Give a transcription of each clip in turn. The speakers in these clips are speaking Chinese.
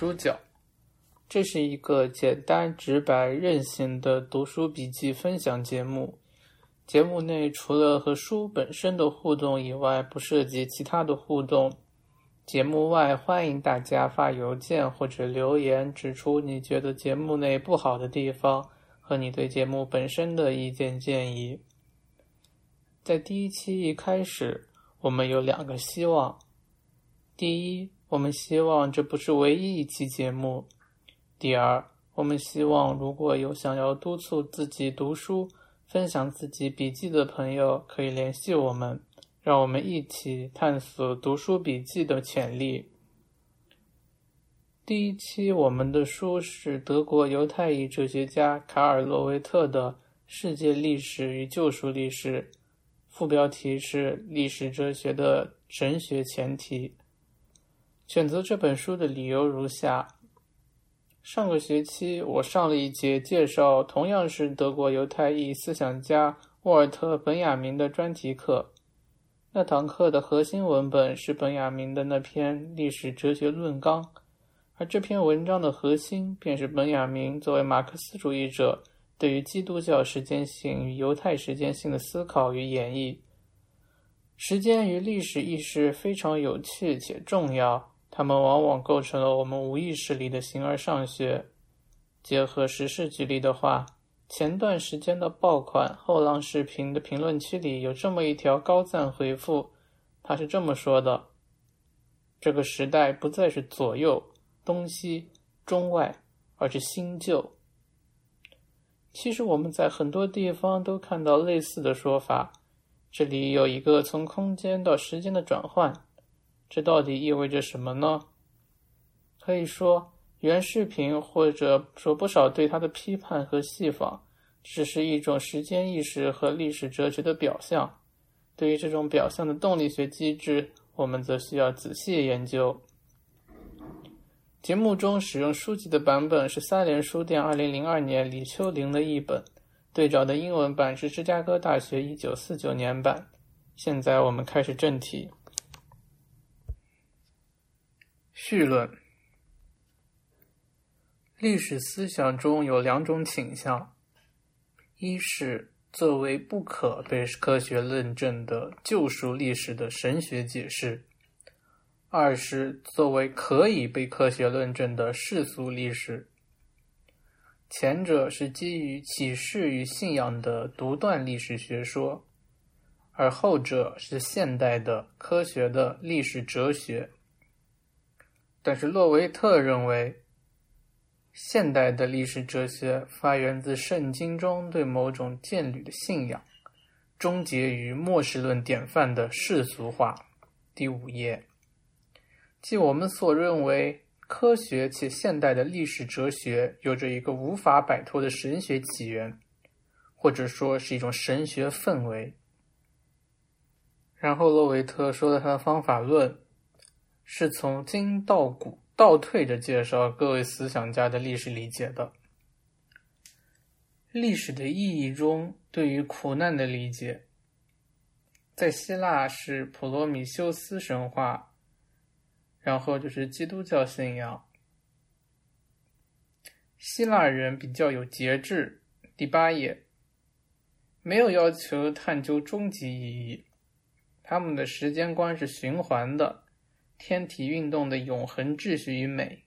猪脚，这是一个简单直白、任性的读书笔记分享节目。节目内除了和书本身的互动以外，不涉及其他的互动。节目外，欢迎大家发邮件或者留言，指出你觉得节目内不好的地方和你对节目本身的意见建议。在第一期一开始，我们有两个希望：第一，我们希望这不是唯一一期节目；第二，我们希望如果有想要督促自己读书、分享自己笔记的朋友，可以联系我们。让我们一起探索读书笔记的潜力。第一期我们的书是德国犹太裔哲学家卡尔·洛维特的《世界历史与救赎历史》，副标题是“历史哲学的神学前提”。选择这本书的理由如下：上个学期我上了一节介绍同样是德国犹太裔思想家沃尔特·本雅明的专题课。那堂课的核心文本是本雅明的那篇《历史哲学论纲》，而这篇文章的核心便是本雅明作为马克思主义者对于基督教时间性与犹太时间性的思考与演绎。时间与历史意识非常有趣且重要，它们往往构成了我们无意识里的形而上学。结合时事举例的话。前段时间的爆款后浪视频的评论区里有这么一条高赞回复，他是这么说的：“这个时代不再是左右、东西、中外，而是新旧。”其实我们在很多地方都看到类似的说法。这里有一个从空间到时间的转换，这到底意味着什么呢？可以说。原视频或者说不少对他的批判和戏仿，只是一种时间意识和历史哲学的表象。对于这种表象的动力学机制，我们则需要仔细研究。节目中使用书籍的版本是三联书店二零零二年李秋玲的译本，对照的英文版是芝加哥大学一九四九年版。现在我们开始正题。绪论。历史思想中有两种倾向：一是作为不可被科学论证的救赎历史的神学解释；二是作为可以被科学论证的世俗历史。前者是基于启示与信仰的独断历史学说，而后者是现代的科学的历史哲学。但是洛维特认为。现代的历史哲学发源自圣经中对某种渐履的信仰，终结于末世论典范的世俗化。第五页，即我们所认为科学且现代的历史哲学有着一个无法摆脱的神学起源，或者说是一种神学氛围。然后洛维特说了他的方法论，是从今到古。倒退着介绍各位思想家的历史理解的。历史的意义中，对于苦难的理解，在希腊是普罗米修斯神话，然后就是基督教信仰。希腊人比较有节制。第八页，没有要求探究终极意义，他们的时间观是循环的。天体运动的永恒秩序与美。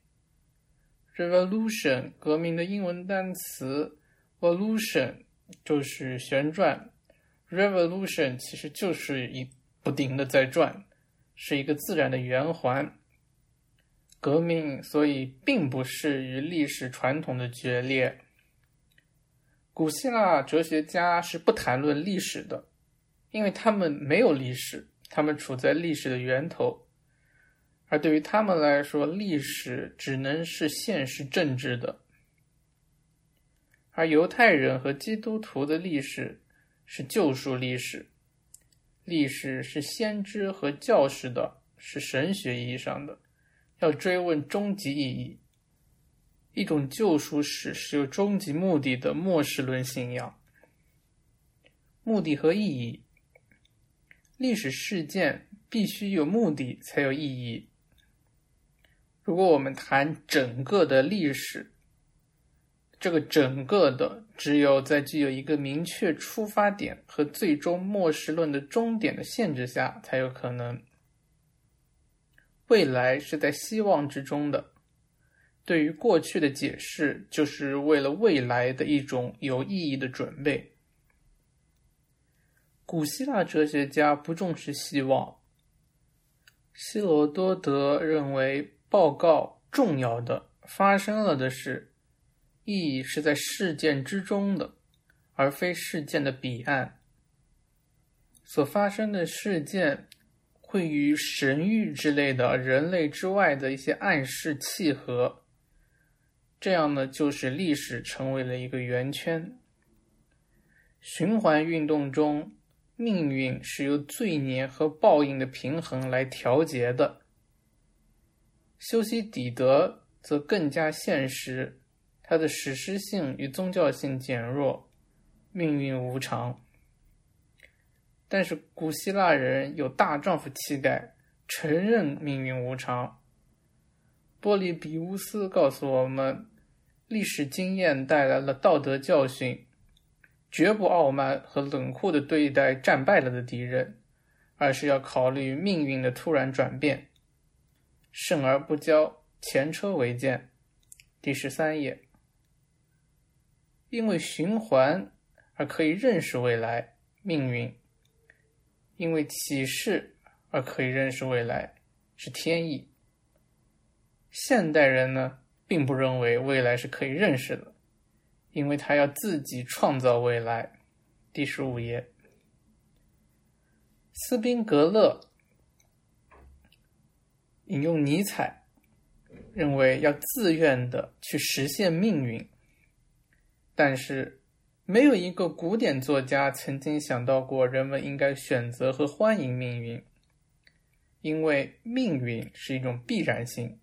Revolution 革命的英文单词 Volution 就是旋转，Revolution 其实就是一不停的在转，是一个自然的圆环。革命所以并不是与历史传统的决裂。古希腊哲学家是不谈论历史的，因为他们没有历史，他们处在历史的源头。而对于他们来说，历史只能是现实政治的；而犹太人和基督徒的历史是救赎历史，历史是先知和教士的，是神学意义上的，要追问终极意义。一种救赎史是有终极目的的末世论信仰，目的和意义，历史事件必须有目的才有意义。如果我们谈整个的历史，这个整个的只有在具有一个明确出发点和最终末世论的终点的限制下才有可能。未来是在希望之中的，对于过去的解释，就是为了未来的一种有意义的准备。古希腊哲学家不重视希望。希罗多德认为，报告重要的发生了的事，意义是在事件之中的，而非事件的彼岸。所发生的事件会与神谕之类的人类之外的一些暗示契合，这样呢，就使历史成为了一个圆圈。循环运动中。命运是由罪孽和报应的平衡来调节的。修昔底德则更加现实，它的史诗性与宗教性减弱，命运无常。但是古希腊人有大丈夫气概，承认命运无常。波利比乌斯告诉我们，历史经验带来了道德教训。绝不傲慢和冷酷的对待战败了的敌人，而是要考虑命运的突然转变。胜而不骄，前车为鉴。第十三页。因为循环而可以认识未来命运，因为启示而可以认识未来是天意。现代人呢，并不认为未来是可以认识的。因为他要自己创造未来。第十五页，斯宾格勒引用尼采，认为要自愿的去实现命运。但是，没有一个古典作家曾经想到过人们应该选择和欢迎命运，因为命运是一种必然性，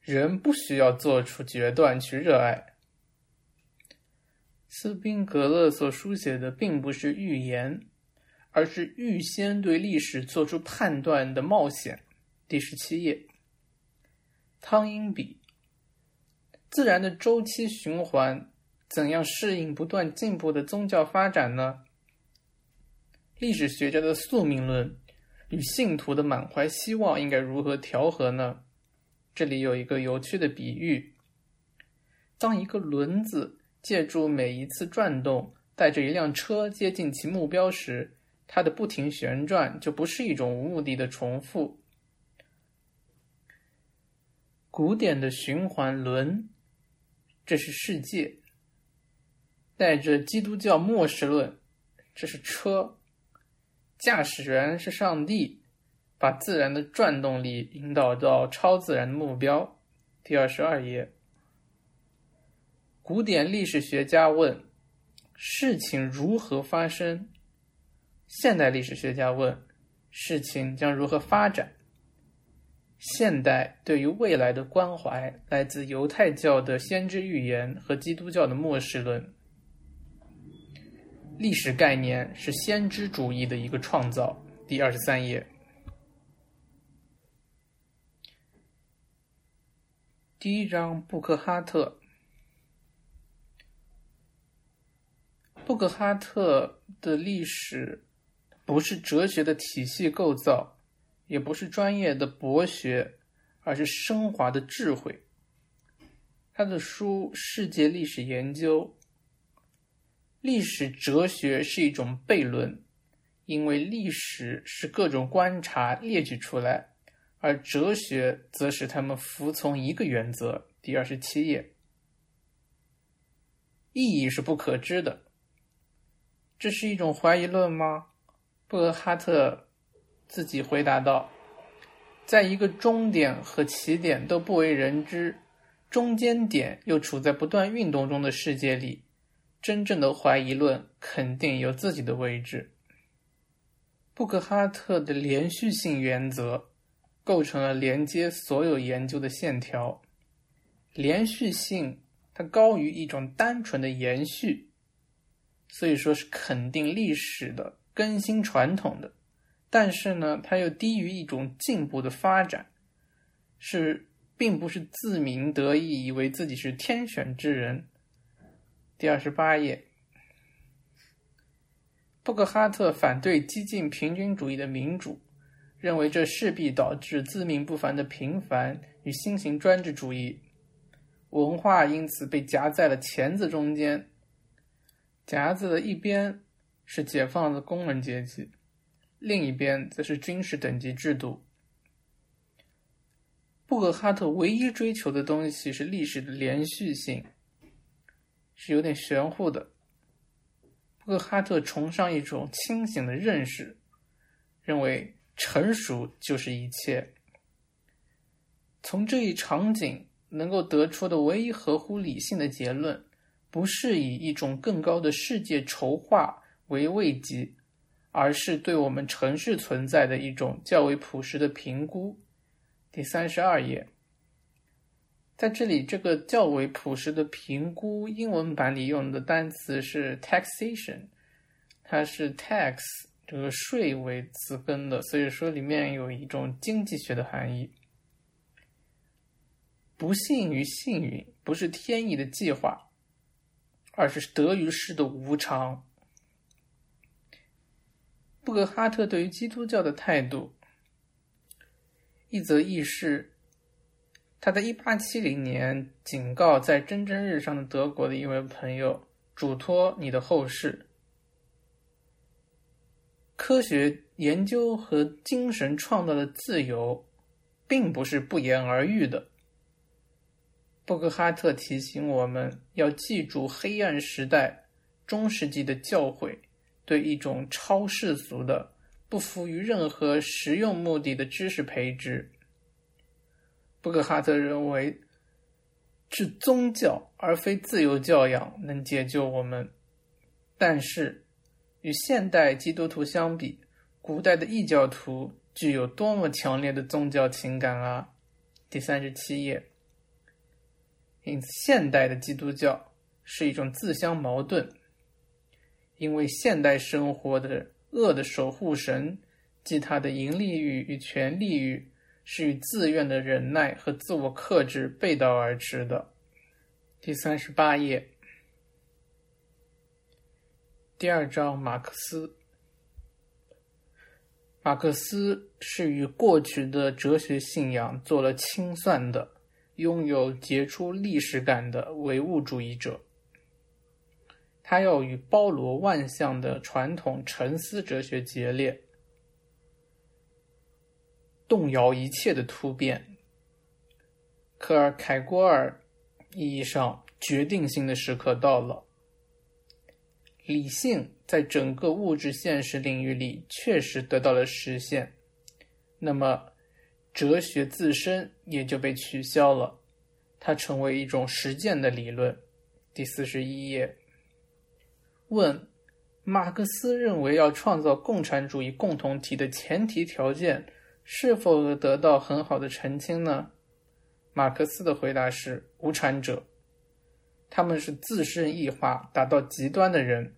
人不需要做出决断去热爱。斯宾格勒所书写的并不是预言，而是预先对历史做出判断的冒险。第十七页，汤因比，自然的周期循环怎样适应不断进步的宗教发展呢？历史学家的宿命论与信徒的满怀希望应该如何调和呢？这里有一个有趣的比喻：当一个轮子。借助每一次转动，带着一辆车接近其目标时，它的不停旋转就不是一种无目的的重复。古典的循环轮，这是世界；带着基督教末世论，这是车。驾驶员是上帝，把自然的转动力引导到超自然的目标。第二十二页。古典历史学家问：“事情如何发生？”现代历史学家问：“事情将如何发展？”现代对于未来的关怀来自犹太教的先知预言和基督教的末世论。历史概念是先知主义的一个创造。第二十三页，第一章布克哈特。布克哈特的历史不是哲学的体系构造，也不是专业的博学，而是升华的智慧。他的书《世界历史研究》，历史哲学是一种悖论，因为历史是各种观察列举出来，而哲学则使他们服从一个原则。第二十七页，意义是不可知的。这是一种怀疑论吗？布哈特自己回答道：“在一个终点和起点都不为人知，中间点又处在不断运动中的世界里，真正的怀疑论肯定有自己的位置。”布克哈特的连续性原则构成了连接所有研究的线条。连续性它高于一种单纯的延续。所以说是肯定历史的更新传统的，但是呢，它又低于一种进步的发展，是并不是自鸣得意，以为自己是天选之人。第二十八页，布克哈特反对激进平均主义的民主，认为这势必导致自命不凡的平凡与新型专制主义。文化因此被夹在了钳子中间，夹子的一边是解放的工人阶级，另一边则是军事等级制度。布克哈特唯一追求的东西是历史的连续性。是有点玄乎的。布克哈特崇尚一种清醒的认识，认为成熟就是一切。从这一场景能够得出的唯一合乎理性的结论，不是以一种更高的世界筹划为慰藉，而是对我们城市存在的一种较为朴实的评估。第三十二页。在这里，这个较为朴实的评估，英文版里用的单词是 taxation，它是 tax 这个税为词根的，所以说里面有一种经济学的含义。不幸与幸运不是天意的计划，而是得与失的无常。布格哈特对于基督教的态度，一则轶事。他在1870年警告在蒸蒸日上的德国的一位朋友：“嘱托你的后世，科学研究和精神创造的自由，并不是不言而喻的。”布克哈特提醒我们要记住黑暗时代、中世纪的教诲，对一种超世俗的、不服于任何实用目的的知识培植。布克哈特认为，是宗教而非自由教养能解救我们。但是，与现代基督徒相比，古代的异教徒具有多么强烈的宗教情感啊！第三十七页。因此，现代的基督教是一种自相矛盾，因为现代生活的恶的守护神，即他的盈利欲与权利欲。是与自愿的忍耐和自我克制背道而驰的。第三十八页，第二章，马克思。马克思是与过去的哲学信仰做了清算的，拥有杰出历史感的唯物主义者。他要与包罗万象的传统沉思哲学决裂。动摇一切的突变。科尔凯郭尔意义上决定性的时刻到了。理性在整个物质现实领域里确实得到了实现，那么哲学自身也就被取消了，它成为一种实践的理论。第四十一页。问：马克思认为要创造共产主义共同体的前提条件？是否得到很好的澄清呢？马克思的回答是：无产者，他们是自身异化达到极端的人。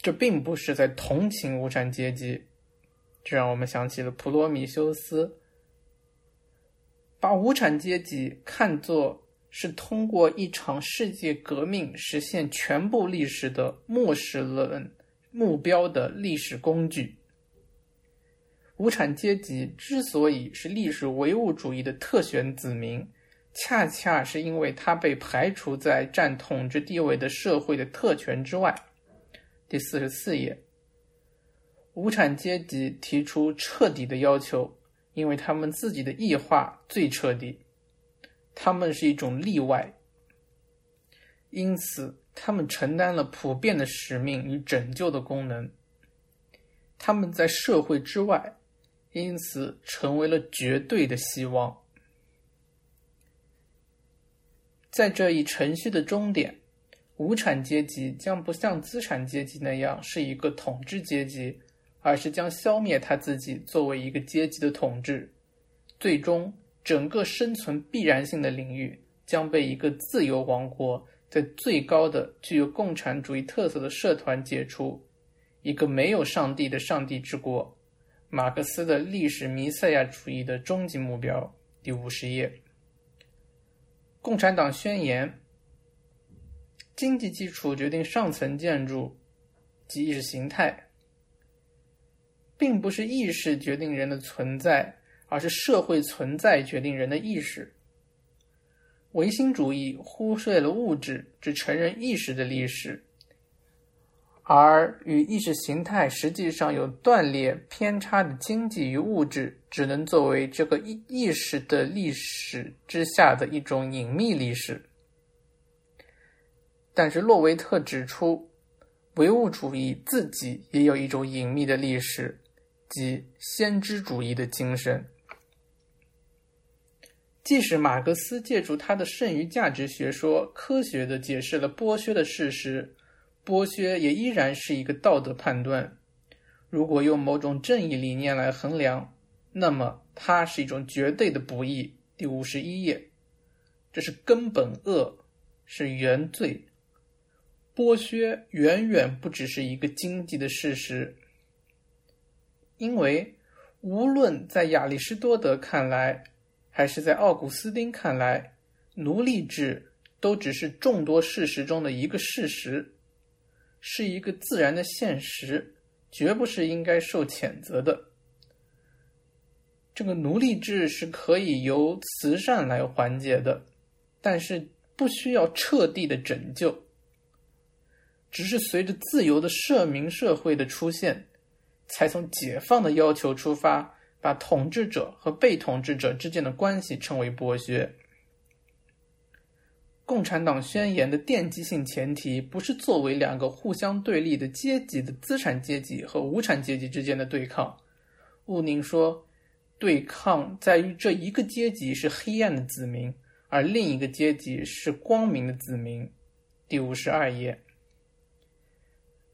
这并不是在同情无产阶级，这让我们想起了普罗米修斯，把无产阶级看作是通过一场世界革命实现全部历史的末世论目标的历史工具。无产阶级之所以是历史唯物主义的特选子民，恰恰是因为他被排除在占统治地位的社会的特权之外。第四十四页，无产阶级提出彻底的要求，因为他们自己的异化最彻底，他们是一种例外，因此他们承担了普遍的使命与拯救的功能。他们在社会之外。因此，成为了绝对的希望。在这一程序的终点，无产阶级将不像资产阶级那样是一个统治阶级，而是将消灭他自己作为一个阶级的统治。最终，整个生存必然性的领域将被一个自由王国在最高的具有共产主义特色的社团解除，一个没有上帝的上帝之国。马克思的历史弥赛亚主义的终极目标，第五十页，《共产党宣言》：经济基础决定上层建筑及意识形态，并不是意识决定人的存在，而是社会存在决定人的意识。唯心主义忽略了物质，只承认意识的历史。而与意识形态实际上有断裂偏差的经济与物质，只能作为这个意意识的历史之下的一种隐秘历史。但是洛维特指出，唯物主义自己也有一种隐秘的历史，即先知主义的精神。即使马克思借助他的剩余价值学说，科学的解释了剥削的事实。剥削也依然是一个道德判断。如果用某种正义理念来衡量，那么它是一种绝对的不义。第五十一页，这是根本恶，是原罪。剥削远远不只是一个经济的事实，因为无论在亚里士多德看来，还是在奥古斯丁看来，奴隶制都只是众多事实中的一个事实。是一个自然的现实，绝不是应该受谴责的。这个奴隶制是可以由慈善来缓解的，但是不需要彻底的拯救。只是随着自由的社民社会的出现，才从解放的要求出发，把统治者和被统治者之间的关系称为剥削。共产党宣言的奠基性前提不是作为两个互相对立的阶级的资产阶级和无产阶级之间的对抗。乌宁说，对抗在于这一个阶级是黑暗的子民，而另一个阶级是光明的子民。第五十二页，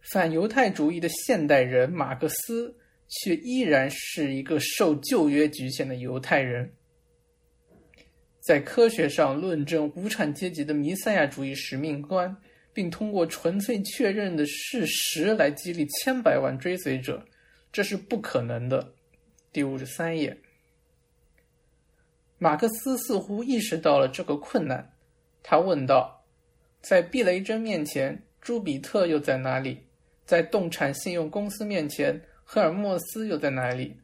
反犹太主义的现代人马克思却依然是一个受旧约局限的犹太人。在科学上论证无产阶级的弥赛亚主义使命观，并通过纯粹确认的事实来激励千百万追随者，这是不可能的。第五十三页，马克思似乎意识到了这个困难，他问道：“在避雷针面前，朱比特又在哪里？在动产信用公司面前，赫尔墨斯又在哪里？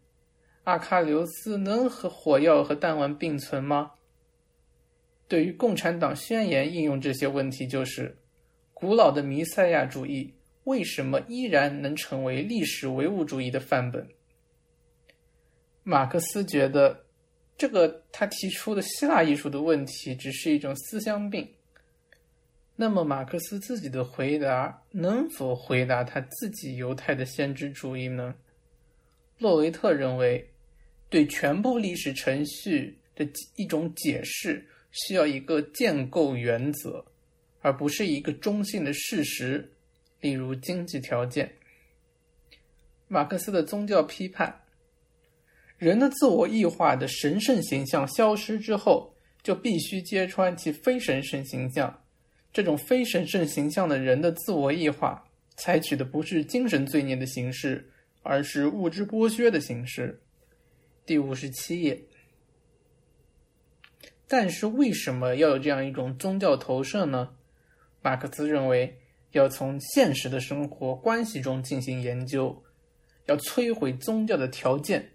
阿喀琉斯能和火药和弹丸并存吗？”对于共产党宣言应用这些问题，就是古老的弥赛亚主义为什么依然能成为历史唯物主义的范本？马克思觉得，这个他提出的希腊艺术的问题只是一种思想病。那么，马克思自己的回答能否回答他自己犹太的先知主义呢？洛维特认为，对全部历史程序的一种解释。需要一个建构原则，而不是一个中性的事实，例如经济条件。马克思的宗教批判：人的自我异化的神圣形象消失之后，就必须揭穿其非神圣形象。这种非神圣形象的人的自我异化，采取的不是精神罪孽的形式，而是物质剥削的形式。第五十七页。但是为什么要有这样一种宗教投射呢？马克思认为，要从现实的生活关系中进行研究，要摧毁宗教的条件，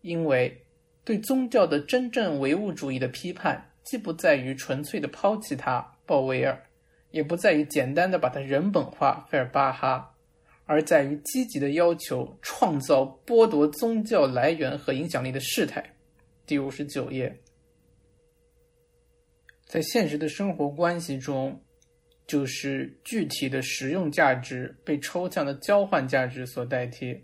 因为对宗教的真正唯物主义的批判，既不在于纯粹的抛弃它（鲍威尔），也不在于简单的把它人本化（费尔巴哈），而在于积极的要求创造剥夺宗教来源和影响力的事态。第五十九页。在现实的生活关系中，就是具体的实用价值被抽象的交换价值所代替。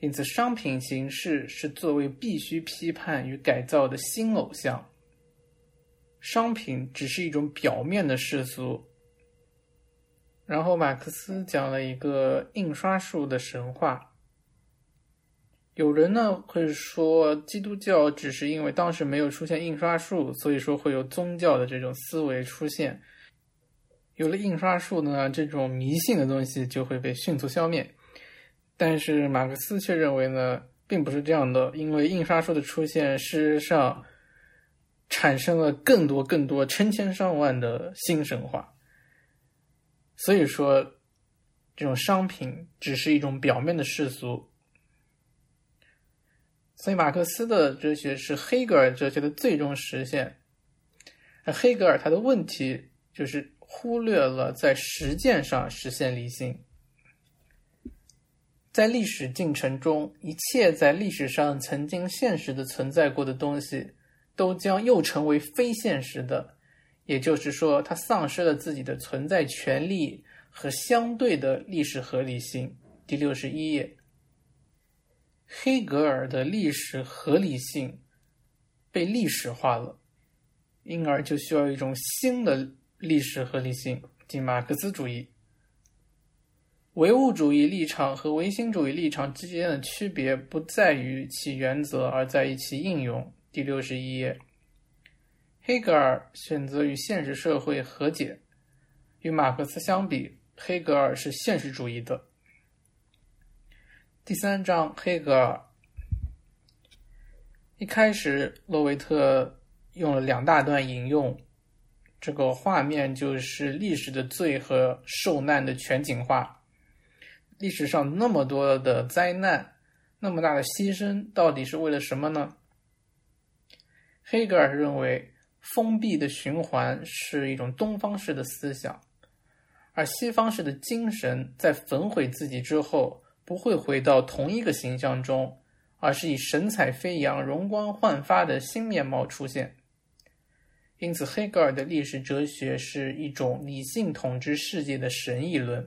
因此，商品形式是作为必须批判与改造的新偶像。商品只是一种表面的世俗。然后，马克思讲了一个印刷术的神话。有人呢会说，基督教只是因为当时没有出现印刷术，所以说会有宗教的这种思维出现。有了印刷术呢，这种迷信的东西就会被迅速消灭。但是马克思却认为呢，并不是这样的，因为印刷术的出现，事实上产生了更多、更多、成千上万的新神话。所以说，这种商品只是一种表面的世俗。所以，马克思的哲学是黑格尔哲学的最终实现。而黑格尔他的问题就是忽略了在实践上实现理性。在历史进程中，一切在历史上曾经现实的存在过的东西，都将又成为非现实的。也就是说，它丧失了自己的存在权利和相对的历史合理性。第六十一页，黑格尔的历史合理性被历史化了，因而就需要一种新的历史合理性，即马克思主义。唯物主义立场和唯心主义立场之间的区别不在于其原则，而在于其应用。第六十一页。黑格尔选择与现实社会和解，与马克思相比，黑格尔是现实主义的。第三章，黑格尔一开始，洛维特用了两大段引用，这个画面就是历史的罪和受难的全景化。历史上那么多的灾难，那么大的牺牲，到底是为了什么呢？黑格尔认为。封闭的循环是一种东方式的思想，而西方式的精神在焚毁自己之后，不会回到同一个形象中，而是以神采飞扬、容光焕发的新面貌出现。因此，黑格尔的历史哲学是一种理性统治世界的神议论。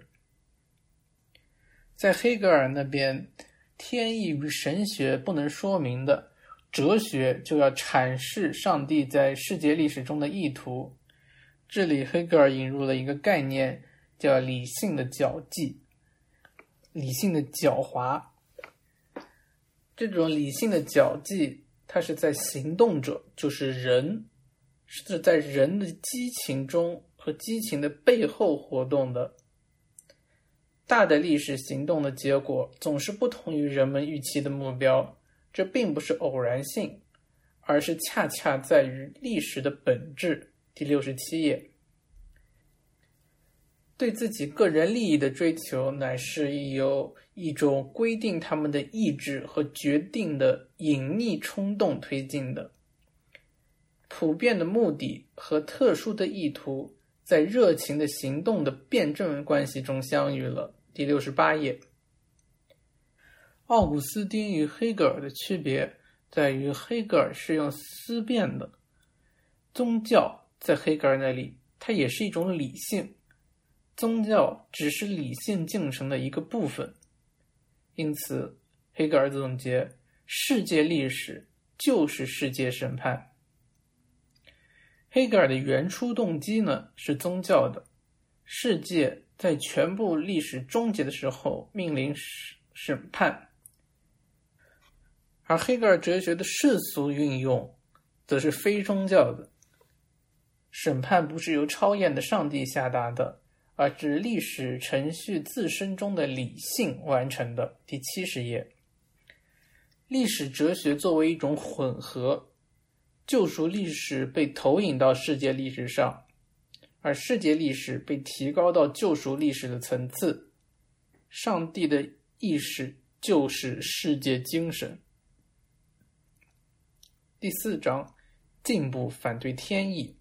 在黑格尔那边，天意与神学不能说明的。哲学就要阐释上帝在世界历史中的意图。这里，黑格尔引入了一个概念，叫“理性的脚迹”。理性的狡猾，这种理性的脚迹，它是在行动者，就是人，是在人的激情中和激情的背后活动的。大的历史行动的结果，总是不同于人们预期的目标。这并不是偶然性，而是恰恰在于历史的本质。第六十七页，对自己个人利益的追求，乃是由一种规定他们的意志和决定的隐秘冲动推进的。普遍的目的和特殊的意图，在热情的行动的辩证关系中相遇了。第六十八页。奥古斯丁与黑格尔的区别在于，黑格尔是用思辨的。宗教在黑格尔那里，它也是一种理性。宗教只是理性进程的一个部分。因此，黑格尔总结：世界历史就是世界审判。黑格尔的原初动机呢是宗教的，世界在全部历史终结的时候面临审审判。而黑格尔哲学的世俗运用，则是非宗教的。审判不是由超验的上帝下达的，而是历史程序自身中的理性完成的。第七十页，历史哲学作为一种混合，救赎历史被投影到世界历史上，而世界历史被提高到救赎历史的层次。上帝的意识就是世界精神。第四章，进步反对天意。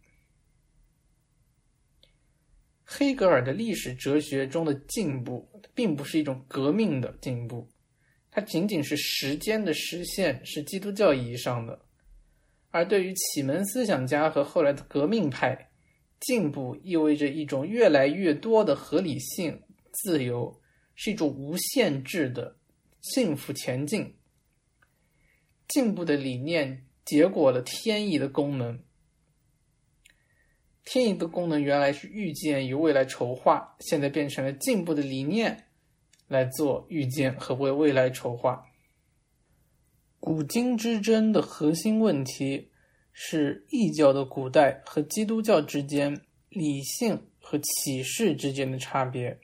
黑格尔的历史哲学中的进步，并不是一种革命的进步，它仅仅是时间的实现，是基督教意义上的。而对于启蒙思想家和后来的革命派，进步意味着一种越来越多的合理性、自由，是一种无限制的幸福前进。进步的理念。结果了天意的功能。天意的功能原来是预见与未来筹划，现在变成了进步的理念来做预见和为未来筹划。古今之争的核心问题是异教的古代和基督教之间理性和启示之间的差别。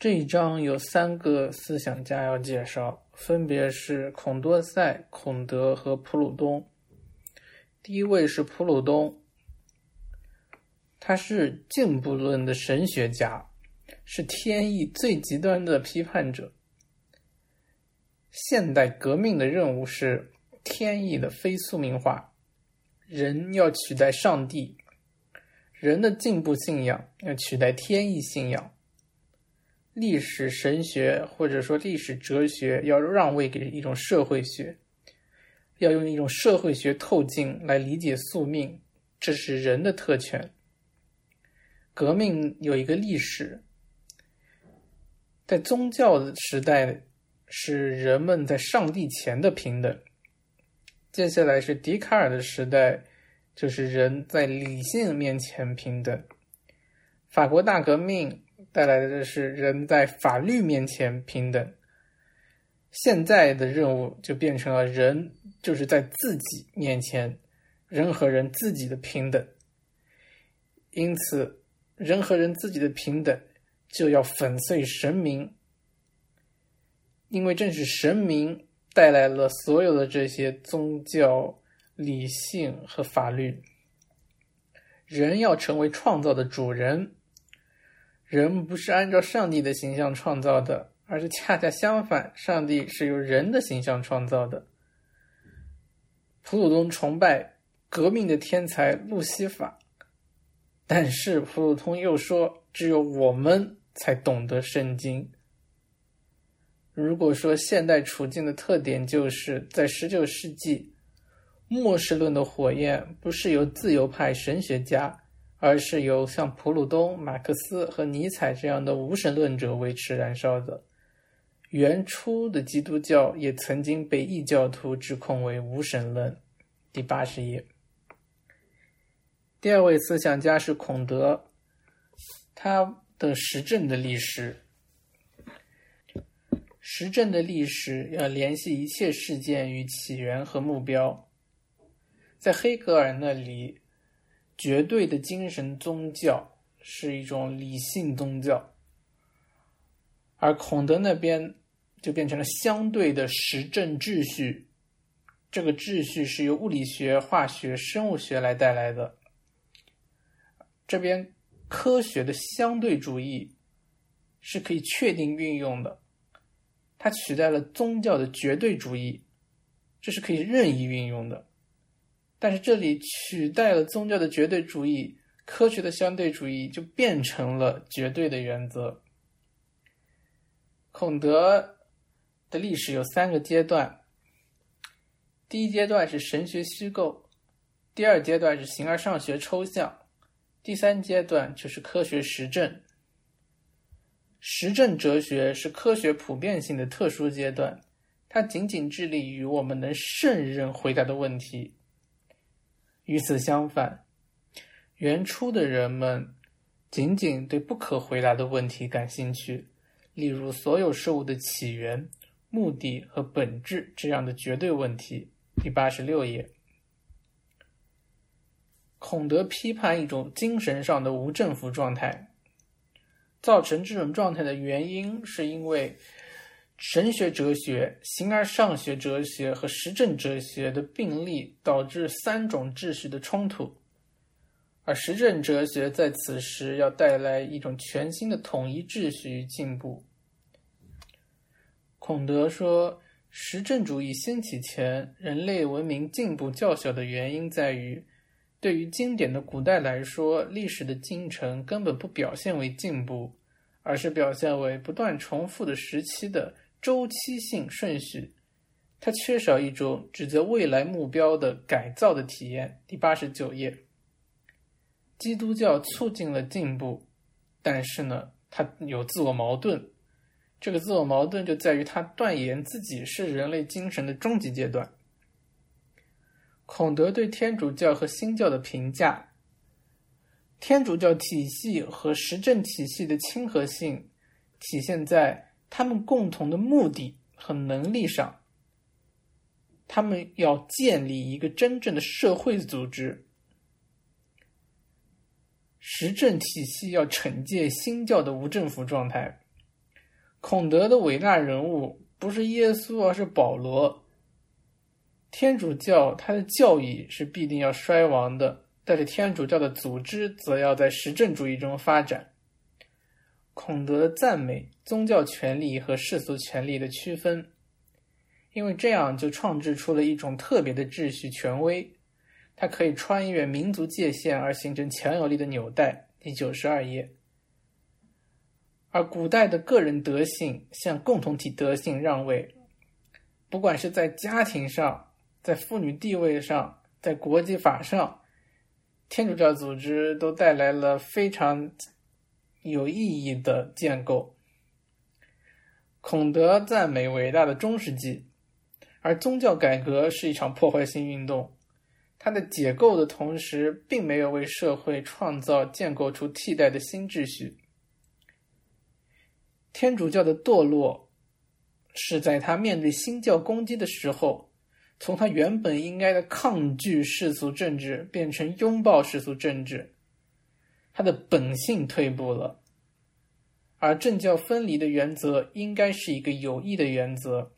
这一章有三个思想家要介绍，分别是孔多塞、孔德和普鲁东。第一位是普鲁东，他是进步论的神学家，是天意最极端的批判者。现代革命的任务是天意的非宿命化，人要取代上帝，人的进步信仰要取代天意信仰。历史神学或者说历史哲学要让位给一种社会学，要用一种社会学透镜来理解宿命，这是人的特权。革命有一个历史，在宗教的时代是人们在上帝前的平等，接下来是笛卡尔的时代，就是人在理性面前平等。法国大革命。带来的是人在法律面前平等。现在的任务就变成了人就是在自己面前，人和人自己的平等。因此，人和人自己的平等就要粉碎神明，因为正是神明带来了所有的这些宗教、理性和法律。人要成为创造的主人。人不是按照上帝的形象创造的，而是恰恰相反，上帝是由人的形象创造的。普鲁东崇拜革命的天才路西法，但是普鲁通又说，只有我们才懂得圣经。如果说现代处境的特点就是在十九世纪，末世论的火焰不是由自由派神学家。而是由像普鲁东、马克思和尼采这样的无神论者维持燃烧的。原初的基督教也曾经被异教徒指控为无神论。第八十页。第二位思想家是孔德，他的实证的历史，实证的历史要联系一切事件与起源和目标，在黑格尔那里。绝对的精神宗教是一种理性宗教，而孔德那边就变成了相对的实证秩序。这个秩序是由物理学、化学、生物学来带来的。这边科学的相对主义是可以确定运用的，它取代了宗教的绝对主义，这是可以任意运用的。但是这里取代了宗教的绝对主义，科学的相对主义就变成了绝对的原则。孔德的历史有三个阶段：第一阶段是神学虚构，第二阶段是形而上学抽象，第三阶段就是科学实证。实证哲学是科学普遍性的特殊阶段，它仅仅致力于我们能胜任回答的问题。与此相反，原初的人们仅仅对不可回答的问题感兴趣，例如所有事物的起源、目的和本质这样的绝对问题。第八十六页，孔德批判一种精神上的无政府状态，造成这种状态的原因是因为。神学哲学、形而上学哲学和实证哲学的并立，导致三种秩序的冲突，而实证哲学在此时要带来一种全新的统一秩序与进步。孔德说，实证主义兴起前，人类文明进步较小的原因在于，对于经典的古代来说，历史的进程根本不表现为进步，而是表现为不断重复的时期的。周期性顺序，它缺少一种指责未来目标的改造的体验。第八十九页，基督教促进了进步，但是呢，它有自我矛盾。这个自我矛盾就在于它断言自己是人类精神的终极阶段。孔德对天主教和新教的评价：天主教体系和实证体系的亲和性体现在。他们共同的目的和能力上，他们要建立一个真正的社会组织。实证体系要惩戒新教的无政府状态，孔德的伟大人物不是耶稣，而是保罗。天主教它的教义是必定要衰亡的，但是天主教的组织则要在实证主义中发展。孔德赞美宗教权力和世俗权力的区分，因为这样就创制出了一种特别的秩序权威，它可以穿越民族界限而形成强有力的纽带。第九十二页。而古代的个人德性向共同体德性让位，不管是在家庭上、在妇女地位上、在国际法上，天主教组织都带来了非常有意义的建构。孔德赞美伟大的中世纪，而宗教改革是一场破坏性运动，它的解构的同时，并没有为社会创造建构出替代的新秩序。天主教的堕落，是在他面对新教攻击的时候，从他原本应该的抗拒世俗政治变成拥抱世俗政治，他的本性退步了。而政教分离的原则应该是一个有益的原则，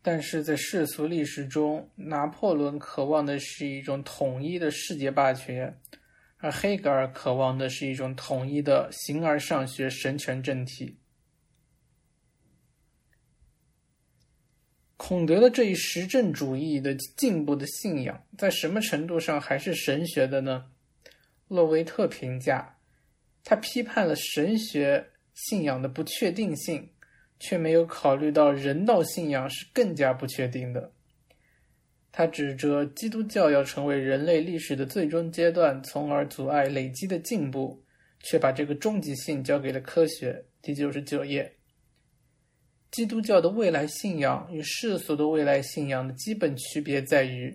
但是在世俗历史中，拿破仑渴望的是一种统一的世界霸权，而黑格尔渴望的是一种统一的形而上学神权政体。孔德的这一实证主义的进步的信仰，在什么程度上还是神学的呢？洛维特评价，他批判了神学信仰的不确定性，却没有考虑到人道信仰是更加不确定的。他指责基督教要成为人类历史的最终阶段，从而阻碍累积的进步，却把这个终极性交给了科学。第九十九页。基督教的未来信仰与世俗的未来信仰的基本区别在于，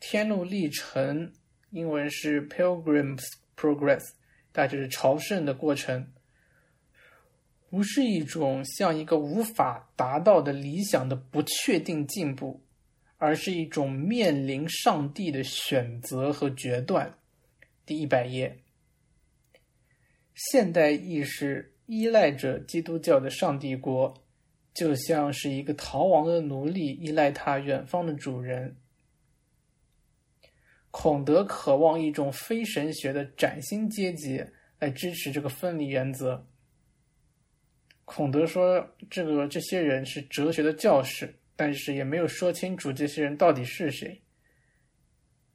天路历程（英文是 Pilgrim's Progress），大致是朝圣的过程，不是一种像一个无法达到的理想的不确定进步，而是一种面临上帝的选择和决断。第一百页，现代意识依赖着基督教的上帝国。就像是一个逃亡的奴隶依赖他远方的主人。孔德渴望一种非神学的崭新阶级来支持这个分离原则。孔德说：“这个这些人是哲学的教士，但是也没有说清楚这些人到底是谁。”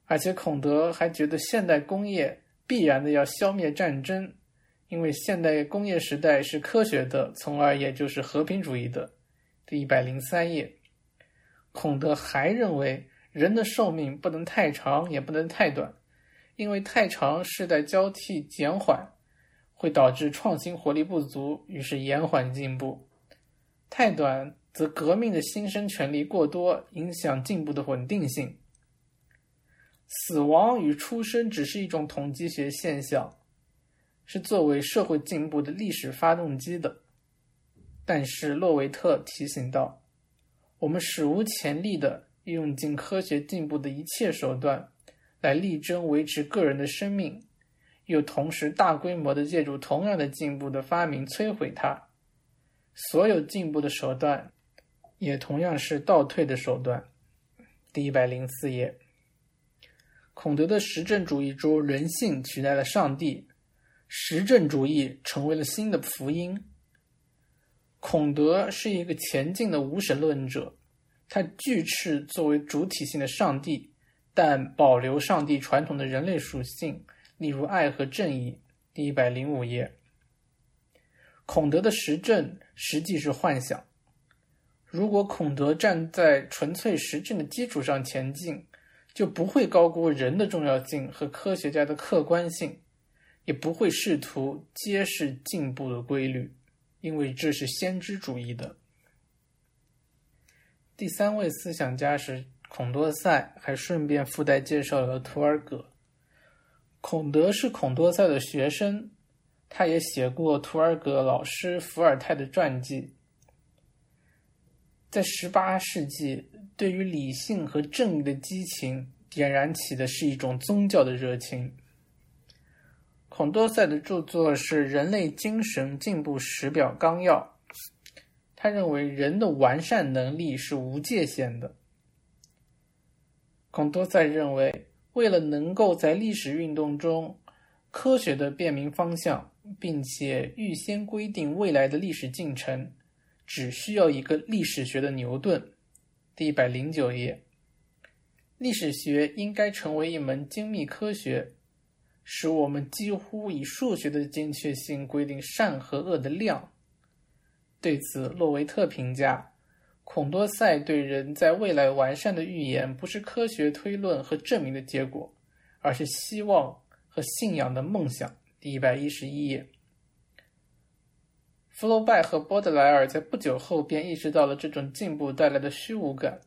而且孔德还觉得现代工业必然的要消灭战争。因为现代工业时代是科学的，从而也就是和平主义的。第一百零三页，孔德还认为人的寿命不能太长，也不能太短，因为太长世代交替减缓，会导致创新活力不足，于是延缓进步；太短则革命的新生权力过多，影响进步的稳定性。死亡与出生只是一种统计学现象。是作为社会进步的历史发动机的，但是洛维特提醒道：“我们史无前例的用尽科学进步的一切手段，来力争维持个人的生命，又同时大规模的借助同样的进步的发明摧毁它。所有进步的手段，也同样是倒退的手段。”第一百零四页，孔德的实证主义中，人性取代了上帝。实证主义成为了新的福音。孔德是一个前进的无神论者，他拒斥作为主体性的上帝，但保留上帝传统的人类属性，例如爱和正义。第一百零五页，孔德的实证实际是幻想。如果孔德站在纯粹实证的基础上前进，就不会高估人的重要性和科学家的客观性。也不会试图揭示进步的规律，因为这是先知主义的。第三位思想家是孔多塞，还顺便附带介绍了图尔戈。孔德是孔多塞的学生，他也写过图尔戈老师伏尔泰的传记。在十八世纪，对于理性和正义的激情点燃起的是一种宗教的热情。孔多塞的著作是《人类精神进步史表纲要》，他认为人的完善能力是无界限的。孔多塞认为，为了能够在历史运动中科学的辨明方向，并且预先规定未来的历史进程，只需要一个历史学的牛顿。第一百零九页，历史学应该成为一门精密科学，使我们几乎以数学的精确性规定善和恶的量。对此，洛维特评价，孔多塞对人在未来完善的预言，不是科学推论和证明的结果，而是希望和信仰的梦想。第一百一十一页，福楼拜和波德莱尔在不久后便意识到了这种进步带来的虚无感。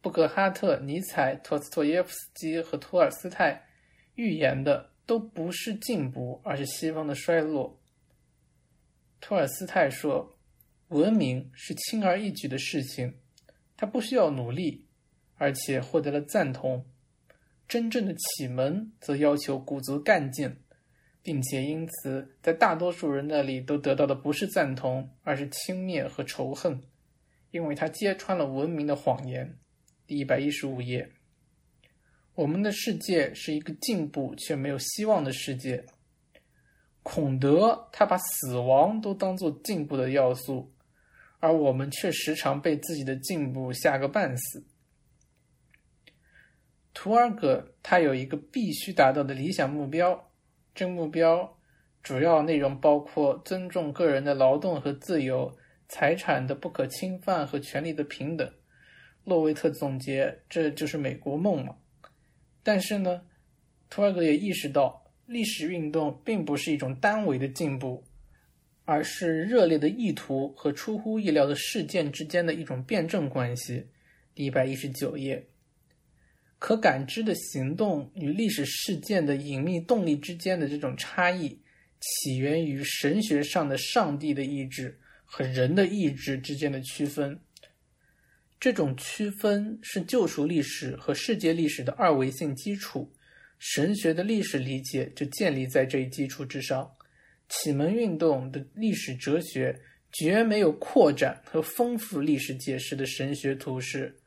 布格哈特、尼采、托斯托耶夫斯基和托尔斯泰预言的都不是进步，而是西方的衰落。托尔斯泰说。文明是轻而易举的事情，它不需要努力，而且获得了赞同。真正的启蒙则要求鼓足干劲，并且因此在大多数人那里都得到的不是赞同，而是轻蔑和仇恨，因为他揭穿了文明的谎言。第一百一十五页，我们的世界是一个进步却没有希望的世界。孔德他把死亡都当作进步的要素。而我们却时常被自己的进步吓个半死。图尔格他有一个必须达到的理想目标，这目标主要内容包括尊重个人的劳动和自由、财产的不可侵犯和权利的平等。洛维特总结，这就是美国梦嘛。但是呢，图尔格也意识到，历史运动并不是一种单维的进步。而是热烈的意图和出乎意料的事件之间的一种辩证关系。第一百一十九页，可感知的行动与历史事件的隐秘动力之间的这种差异，起源于神学上的上帝的意志和人的意志之间的区分。这种区分是救赎历史和世界历史的二维性基础，神学的历史理解就建立在这一基础之上。启蒙运动的历史哲学绝没有扩展和丰富历史解释的神学图式，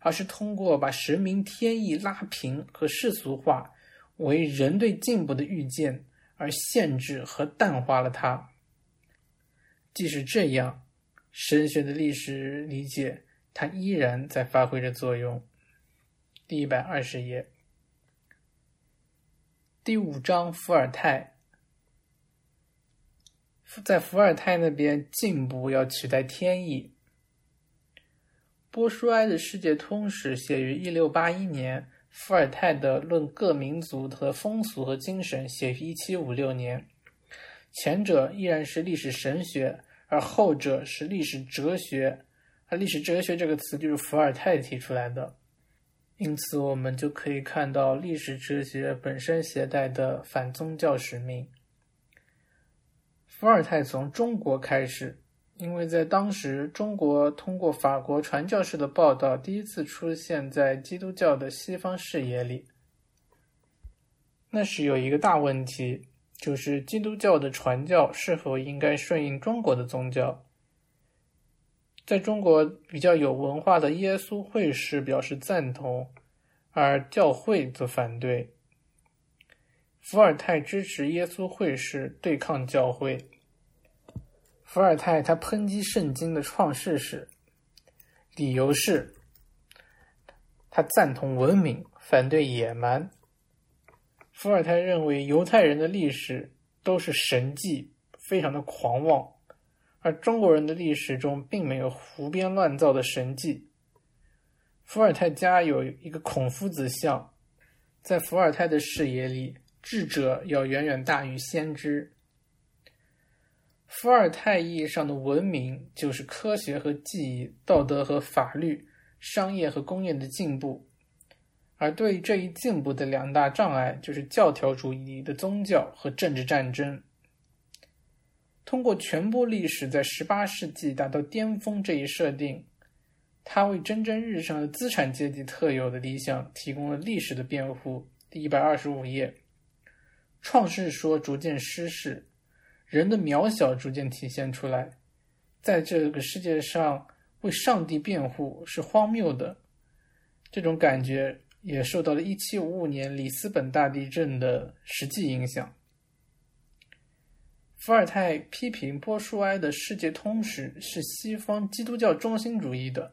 而是通过把神明天意拉平和世俗化为人对进步的预见而限制和淡化了它。即使这样，神学的历史理解它依然在发挥着作用。第一百二十页，第五章伏尔泰。在伏尔泰那边，进步要取代天意。波舒埃的《世界通史》写于一六八一年，伏尔泰的《论各民族的风俗和精神》写于一七五六年。前者依然是历史神学，而后者是历史哲学。而历史哲学这个词就是伏尔泰提出来的，因此我们就可以看到历史哲学本身携带的反宗教使命。伏尔泰从中国开始，因为在当时，中国通过法国传教士的报道，第一次出现在基督教的西方视野里。那时有一个大问题，就是基督教的传教是否应该顺应中国的宗教。在中国比较有文化的耶稣会士表示赞同，而教会则反对。伏尔泰支持耶稣会士对抗教会。伏尔泰他抨击圣经的创世史，理由是，他赞同文明，反对野蛮。伏尔泰认为犹太人的历史都是神迹，非常的狂妄，而中国人的历史中并没有胡编乱造的神迹。伏尔泰家有一个孔夫子像，在伏尔泰的视野里。智者要远远大于先知。伏尔泰意义上的文明，就是科学和技艺、道德和法律、商业和工业的进步。而对这一进步的两大障碍，就是教条主义的宗教和政治战争。通过全部历史在十八世纪达到巅峰这一设定，他为蒸蒸日上的资产阶级特有的理想提供了历史的辩护。第一百二十五页。创世说逐渐失势，人的渺小逐渐体现出来，在这个世界上为上帝辩护是荒谬的。这种感觉也受到了1755年里斯本大地震的实际影响。伏尔泰批评波舒埃的世界通史是西方基督教中心主义的，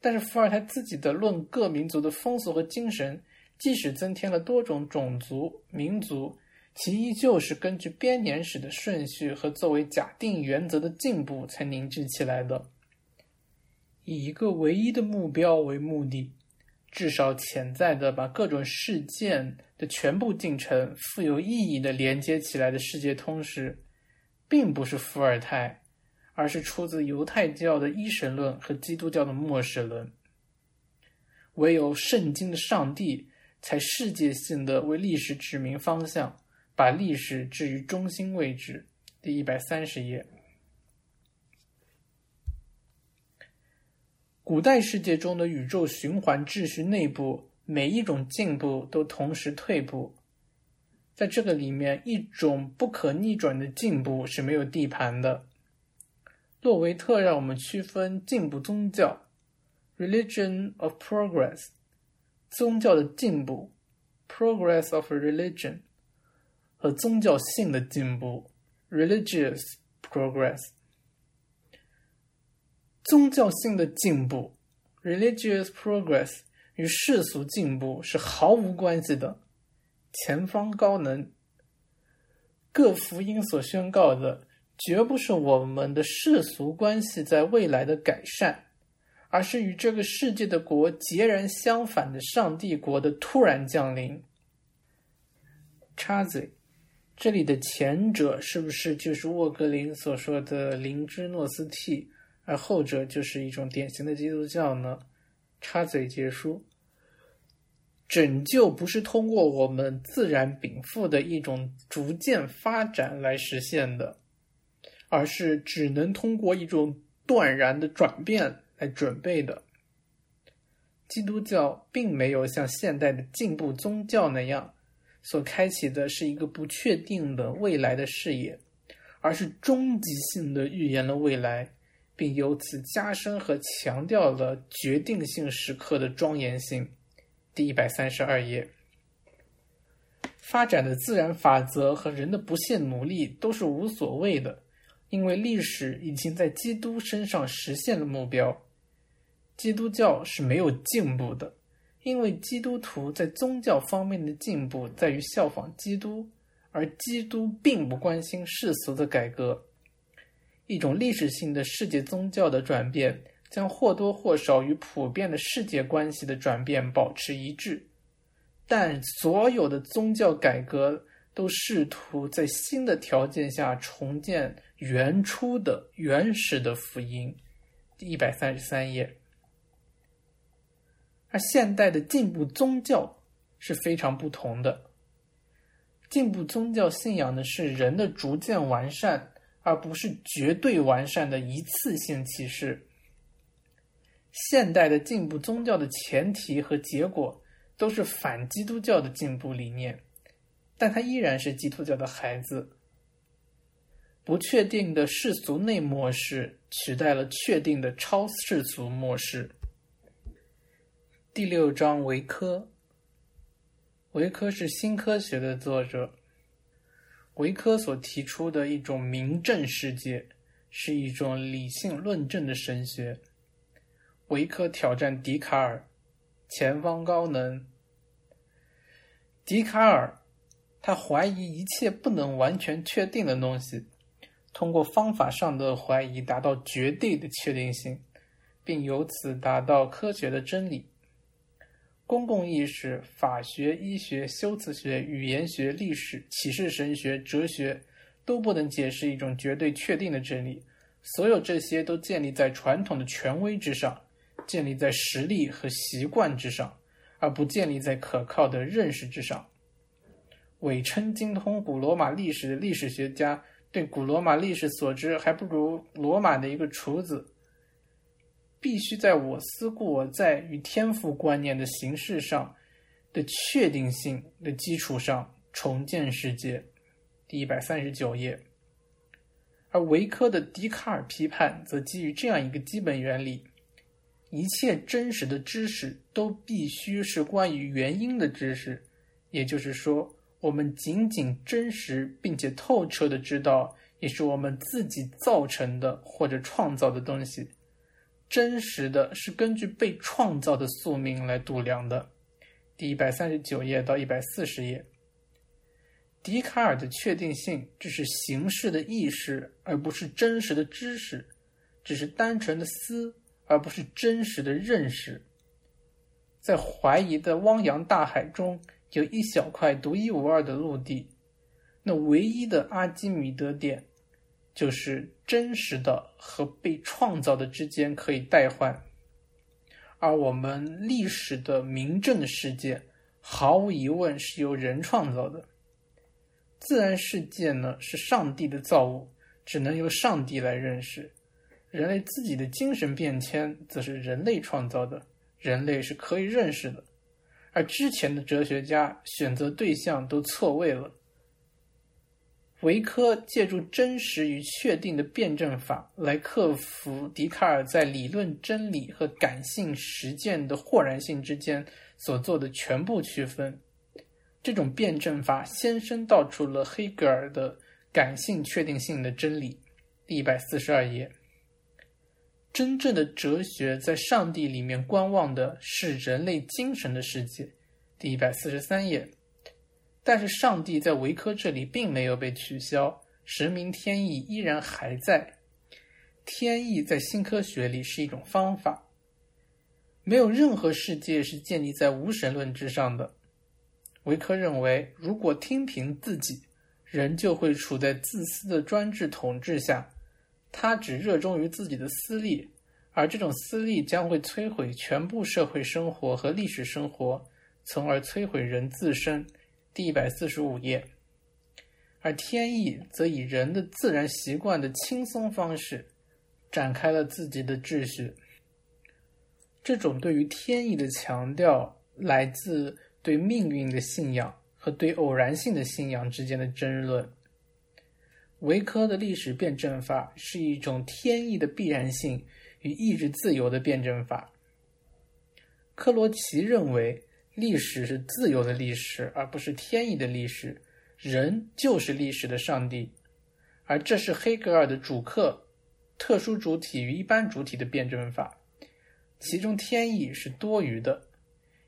但是伏尔泰自己的《论各民族的风俗和精神》，即使增添了多种种族、民族，其依旧是根据编年史的顺序和作为假定原则的进步才凝聚起来的，以一个唯一的目标为目的。至少潜在的把各种事件的全部进程富有意义的连接起来的世界通史，并不是伏尔泰，而是出自犹太教的一神论和基督教的末世论。唯有圣经的上帝才世界性的为历史指明方向，把历史置于中心位置。第一百三十页。古代世界中的宇宙循环秩序内部，每一种进步都同时退步。在这个里面，一种不可逆转的进步是没有地盘的。洛维特让我们区分进步宗教 （religion of progress）、宗教的进步 （progress of religion） 和宗教性的进步 （religious progress）。宗教性的进步 （religious progress） 与世俗进步是毫无关系的。前方高能，各福音所宣告的，绝不是我们的世俗关系在未来的改善，而是与这个世界的国截然相反的上帝国的突然降临。插嘴，这里的前者是不是就是沃格林所说的灵芝诺斯替？而后者就是一种典型的基督教呢？插嘴结束。拯救不是通过我们自然禀赋的一种逐渐发展来实现的，而是只能通过一种断然的转变来准备的。基督教并没有像现代的进步宗教那样，所开启的是一个不确定的未来的视野，而是终极性的预言了未来。并由此加深和强调了决定性时刻的庄严性。第一百三十二页，发展的自然法则和人的不懈努力都是无所谓的，因为历史已经在基督身上实现了目标。基督教是没有进步的，因为基督徒在宗教方面的进步在于效仿基督，而基督并不关心世俗的改革。一种历史性的世界宗教的转变，将或多或少与普遍的世界关系的转变保持一致，但所有的宗教改革都试图在新的条件下重建原初的原始的福音。第一百三十三页。而现代的进步宗教是非常不同的。进步宗教信仰的是人的逐渐完善。而不是绝对完善的一次性启示。现代的进步宗教的前提和结果都是反基督教的进步理念，但它依然是基督教的孩子。不确定的世俗内模式取代了确定的超世俗模式。第六章维科，维科是新科学的作者。维科所提出的一种明证世界，是一种理性论证的神学。维科挑战笛卡尔，前方高能。笛卡尔，他怀疑一切不能完全确定的东西，通过方法上的怀疑达到绝对的确定性，并由此达到科学的真理。公共意识、法学、医学、修辞学、语言学、历史、启示神学、哲学，都不能解释一种绝对确定的真理。所有这些都建立在传统的权威之上，建立在实力和习惯之上，而不建立在可靠的认识之上。伪称精通古罗马历史的历史学家，对古罗马历史所知还不如罗马的一个厨子。必须在我思故我在与天赋观念的形式上的确定性的基础上重建世界。第一百三十九页。而维科的笛卡尔批判则基于这样一个基本原理：一切真实的知识都必须是关于原因的知识，也就是说，我们仅仅真实并且透彻的知道，也是我们自己造成的或者创造的东西。真实的是根据被创造的宿命来度量的。第一百三十九页到一百四十页。笛卡尔的确定性只是形式的意识，而不是真实的知识；只是单纯的思，而不是真实的认识。在怀疑的汪洋大海中，有一小块独一无二的陆地，那唯一的阿基米德点，就是真实的和被创造的之间可以代换。而我们历史的名正的世界，毫无疑问是由人创造的。自然世界呢是上帝的造物，只能由上帝来认识。人类自己的精神变迁则是人类创造的，人类是可以认识的。而之前的哲学家选择对象都错位了。维科借助真实与确定的辩证法来克服笛卡尔在理论真理和感性实践的豁然性之间所做的全部区分。这种辩证法先声道出了黑格尔的感性确定性的真理。第一百四十二页，真正的哲学在上帝里面观望的是人类精神的世界。第一百四十三页，但是上帝在维科这里并没有被取消，神明天意依然还在。天意在新科学里是一种方法，没有任何世界是建立在无神论之上的。维科认为，如果听凭自己，人就会处在自私的专制统治下。他只热衷于自己的私利，而这种私利将会摧毁全部社会生活和历史生活，从而摧毁人自身。第一百四十五页。而天意则以人的自然习惯的轻松方式，展开了自己的秩序。这种对于天意的强调，来自。对命运的信仰和对偶然性的信仰之间的争论。维科的历史辩证法是一种天意的必然性与意志自由的辩证法。科罗奇认为，历史是自由的历史，而不是天意的历史。人就是历史的上帝，而这是黑格尔的主客、特殊主体与一般主体的辩证法，其中天意是多余的。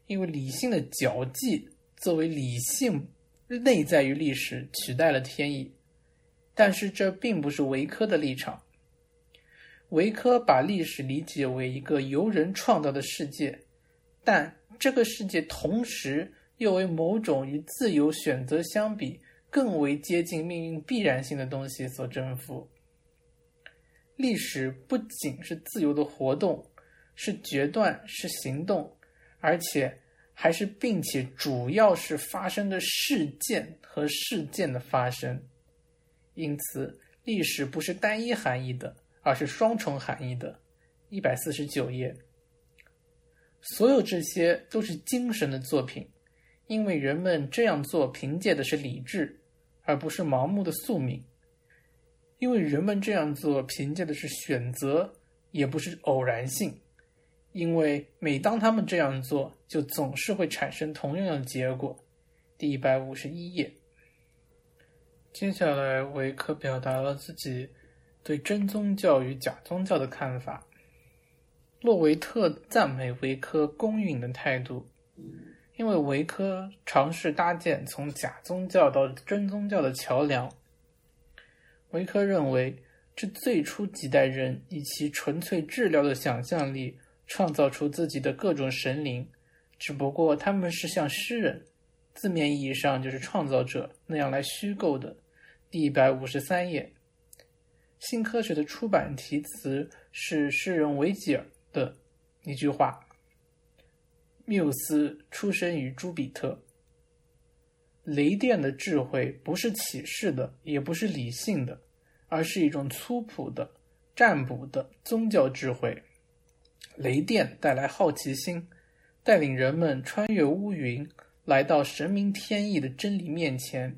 因为理性的脚迹作为理性内在于历史取代了天意，但是这并不是维科的立场。维科把历史理解为一个由人创造的世界，但这个世界同时又为某种与自由选择相比更为接近命运必然性的东西所征服。历史不仅是自由的活动，是决断，是行动。而且还是，并且主要是发生的事件和事件的发生，因此历史不是单一含义的，而是双重含义的。一百四十九页，所有这些都是精神的作品，因为人们这样做凭借的是理智，而不是盲目的宿命；因为人们这样做凭借的是选择，也不是偶然性。因为每当他们这样做，就总是会产生同样的结果。第一百五十一页。接下来，维克表达了自己对真宗教与假宗教的看法。洛维特赞美维科公允的态度，因为维科尝试搭建从假宗教到真宗教的桥梁。维科认为，这最初几代人以其纯粹治疗的想象力。创造出自己的各种神灵，只不过他们是像诗人，字面意义上就是创造者那样来虚构的。第一百五十三页，新科学的出版题词是诗人维吉尔的一句话：“缪斯出生于朱比特。雷电的智慧不是启示的，也不是理性的，而是一种粗朴的、占卜的宗教智慧。”雷电带来好奇心，带领人们穿越乌云，来到神明天意的真理面前。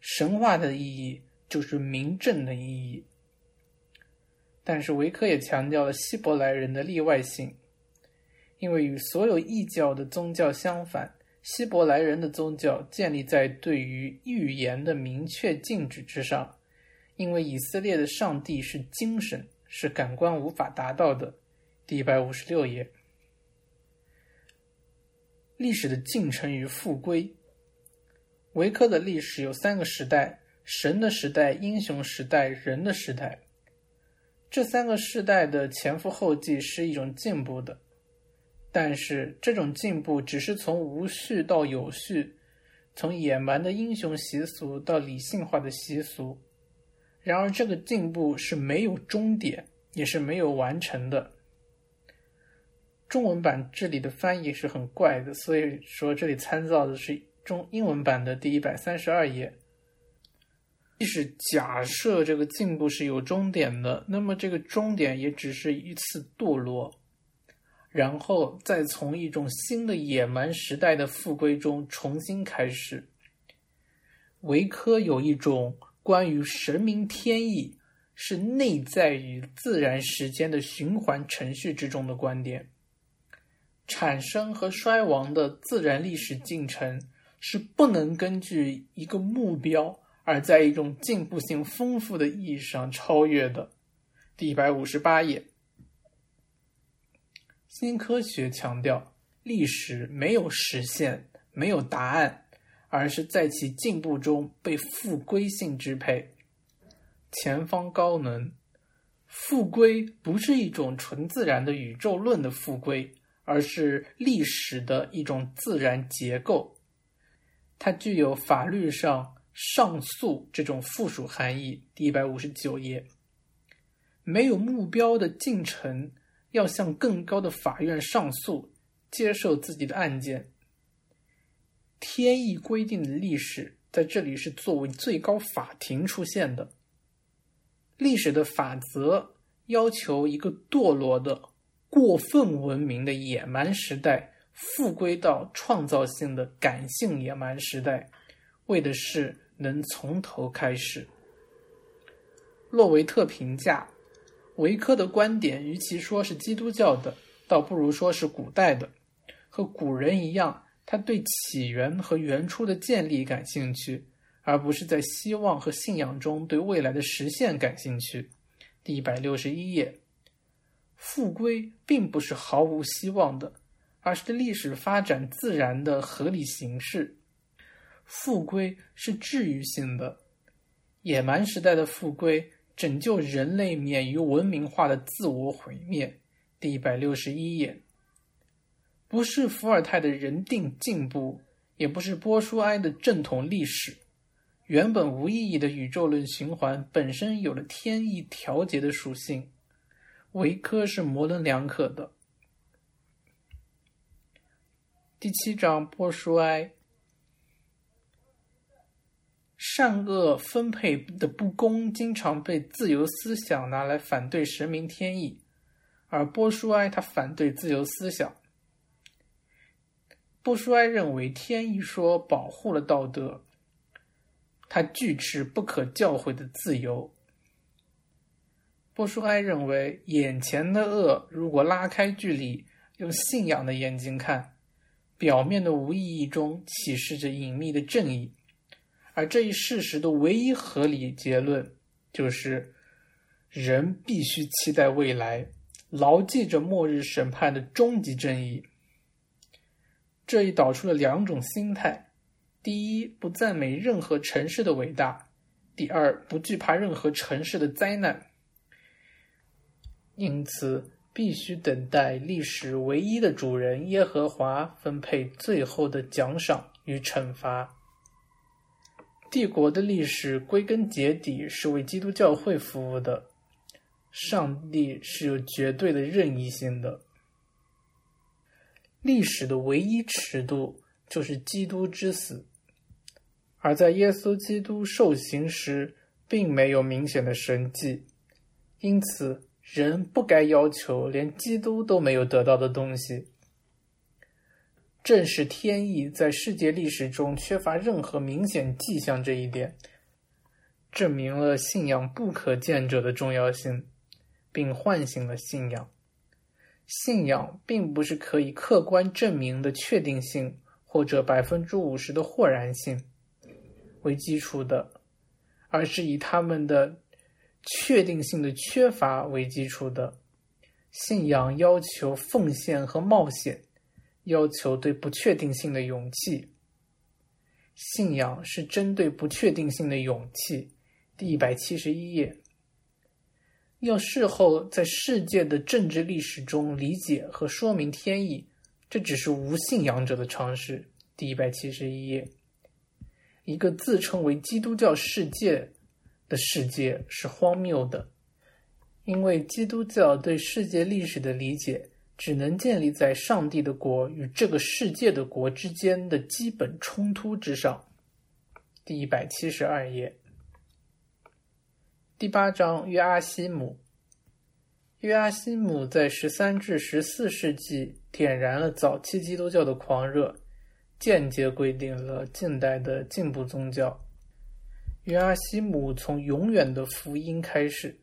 神话的意义就是明证的意义。但是维科也强调了希伯来人的例外性，因为与所有异教的宗教相反，希伯来人的宗教建立在对于预言的明确禁止之上。因为以色列的上帝是精神，是感官无法达到的。第一百五十六页，历史的进程与复归。维科的历史有三个时代：神的时代、英雄时代、人的时代。这三个世代的前赴后继是一种进步的，但是这种进步只是从无序到有序，从野蛮的英雄习俗到理性化的习俗。然而，这个进步是没有终点，也是没有完成的。中文版这里的翻译是很怪的，所以说这里参照的是中英文版的第一百三十二页。即使假设这个进步是有终点的，那么这个终点也只是一次堕落，然后再从一种新的野蛮时代的复归中重新开始。维科有一种。关于神明天意是内在于自然时间的循环程序之中的观点，产生和衰亡的自然历史进程是不能根据一个目标而在一种进步性丰富的意义上超越的。第一百五十八页，新科学强调历史没有实现，没有答案。而是在其进步中被复归性支配。前方高能，复归不是一种纯自然的宇宙论的复归，而是历史的一种自然结构。它具有法律上上诉这种附属含义。第一百五十九页，没有目标的进程要向更高的法院上诉，接受自己的案件。天意规定的历史在这里是作为最高法庭出现的。历史的法则要求一个堕落的、过分文明的野蛮时代复归到创造性的感性野蛮时代，为的是能从头开始。洛维特评价维科的观点，与其说是基督教的，倒不如说是古代的，和古人一样。他对起源和原初的建立感兴趣，而不是在希望和信仰中对未来的实现感兴趣。第一百六十一页，复归并不是毫无希望的，而是历史发展自然的合理形式。复归是治愈性的，野蛮时代的复归拯救人类免于文明化的自我毁灭。第一百六十一页。不是伏尔泰的人定进步，也不是波舒埃的正统历史。原本无意义的宇宙论循环本身有了天意调节的属性，维科是模棱两可的。第七章波舒埃，善恶分配的不公经常被自由思想拿来反对神明天意，而波舒埃他反对自由思想。波舒埃认为天意说保护了道德，他拒斥不可教诲的自由。波舒埃认为眼前的恶，如果拉开距离，用信仰的眼睛看，表面的无意义中启示着隐秘的正义，而这一事实的唯一合理结论就是：人必须期待未来，牢记着末日审判的终极正义。这一导出了两种心态：第一，不赞美任何城市的伟大；第二，不惧怕任何城市的灾难。因此，必须等待历史唯一的主人耶和华分配最后的奖赏与惩罚。帝国的历史归根结底是为基督教会服务的，上帝是有绝对的任意性的。历史的唯一尺度就是基督之死，而在耶稣基督受刑时，并没有明显的神迹，因此人不该要求连基督都没有得到的东西。正是天意在世界历史中缺乏任何明显迹象这一点，证明了信仰不可见者的重要性，并唤醒了信仰。信仰并不是可以客观证明的确定性或者百分之五十的豁然性为基础的，而是以他们的确定性的缺乏为基础的。信仰要求奉献和冒险，要求对不确定性的勇气。信仰是针对不确定性的勇气。第一百七十一页。要事后在世界的政治历史中理解和说明天意，这只是无信仰者的常识。第一百七十一页，一个自称为基督教世界的世界是荒谬的，因为基督教对世界历史的理解只能建立在上帝的国与这个世界的国之间的基本冲突之上。第一百七十二页。第八章约阿希姆。约阿希姆在十三至十四世纪点燃了早期基督教的狂热，间接规定了近代的进步宗教。约阿希姆从永远的福音开始，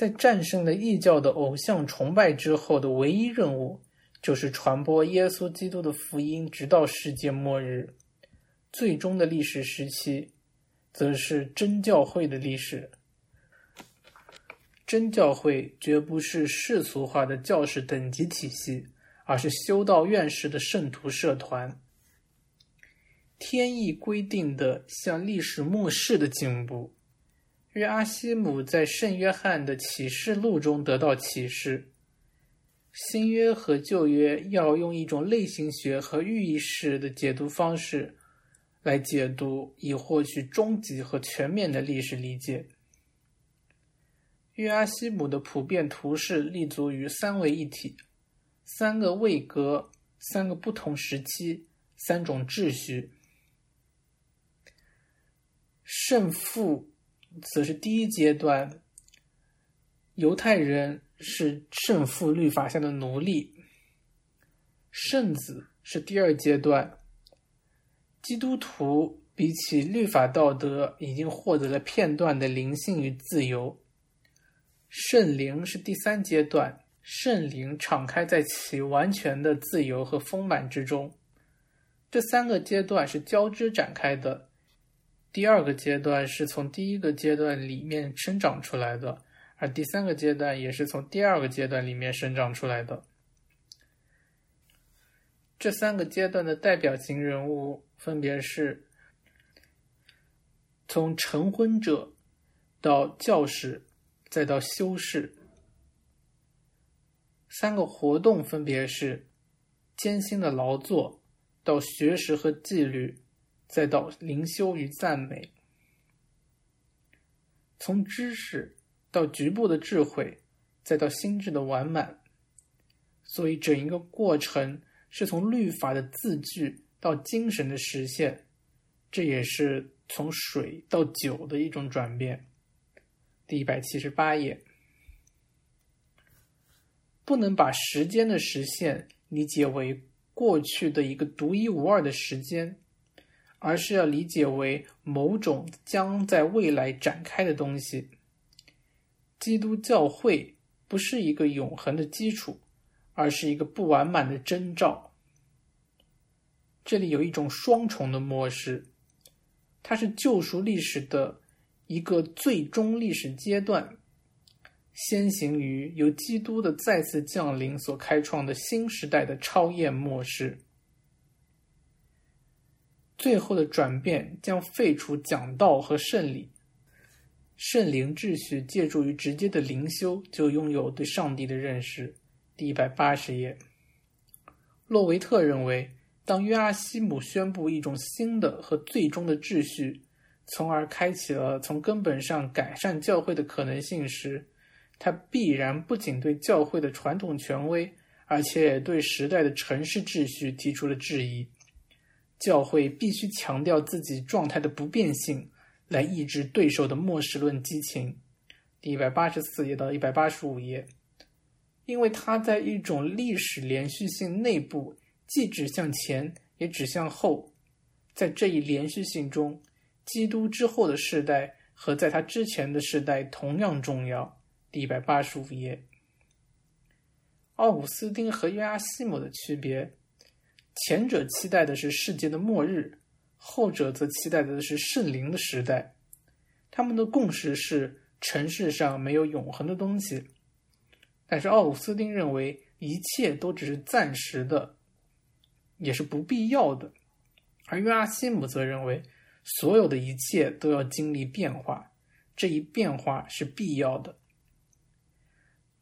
在战胜了异教的偶像崇拜之后的唯一任务，就是传播耶稣基督的福音，直到世界末日。最终的历史时期。则是真教会的历史。真教会绝不是世俗化的教士等级体系，而是修道院式的圣徒社团。天意规定的向历史末世的进步。约阿希姆在圣约翰的启示录中得到启示：新约和旧约要用一种类型学和寓意式的解读方式。来解读，以获取终极和全面的历史理解。约阿希姆的普遍图式立足于三位一体、三个位格、三个不同时期、三种秩序。圣父则是第一阶段，犹太人是圣父律法下的奴隶；圣子是第二阶段。基督徒比起律法道德，已经获得了片段的灵性与自由。圣灵是第三阶段，圣灵敞开在其完全的自由和丰满之中。这三个阶段是交织展开的。第二个阶段是从第一个阶段里面生长出来的，而第三个阶段也是从第二个阶段里面生长出来的。这三个阶段的代表型人物分别是：从成婚者到教士，再到修士。三个活动分别是：艰辛的劳作，到学识和纪律，再到灵修与赞美；从知识到局部的智慧，再到心智的完满。所以，整一个过程。是从律法的字句到精神的实现，这也是从水到酒的一种转变。第一百七十八页，不能把时间的实现理解为过去的一个独一无二的时间，而是要理解为某种将在未来展开的东西。基督教会不是一个永恒的基础。而是一个不完满的征兆。这里有一种双重的模式，它是救赎历史的一个最终历史阶段，先行于由基督的再次降临所开创的新时代的超验模式。最后的转变将废除讲道和圣礼，圣灵秩序借助于直接的灵修，就拥有对上帝的认识。第一百八十页，洛维特认为，当约阿希姆宣布一种新的和最终的秩序，从而开启了从根本上改善教会的可能性时，他必然不仅对教会的传统权威，而且对时代的城市秩序提出了质疑。教会必须强调自己状态的不变性，来抑制对手的末世论激情。第一百八十四页到一百八十五页。因为它在一种历史连续性内部，既指向前也指向后，在这一连续性中，基督之后的世代和在他之前的世代同样重要。第一百八十五页。奥古斯丁和约阿希姆的区别：前者期待的是世界的末日，后者则期待的是圣灵的时代。他们的共识是，尘世上没有永恒的东西。但是奥古斯丁认为，一切都只是暂时的，也是不必要的；而约阿希姆则认为，所有的一切都要经历变化，这一变化是必要的。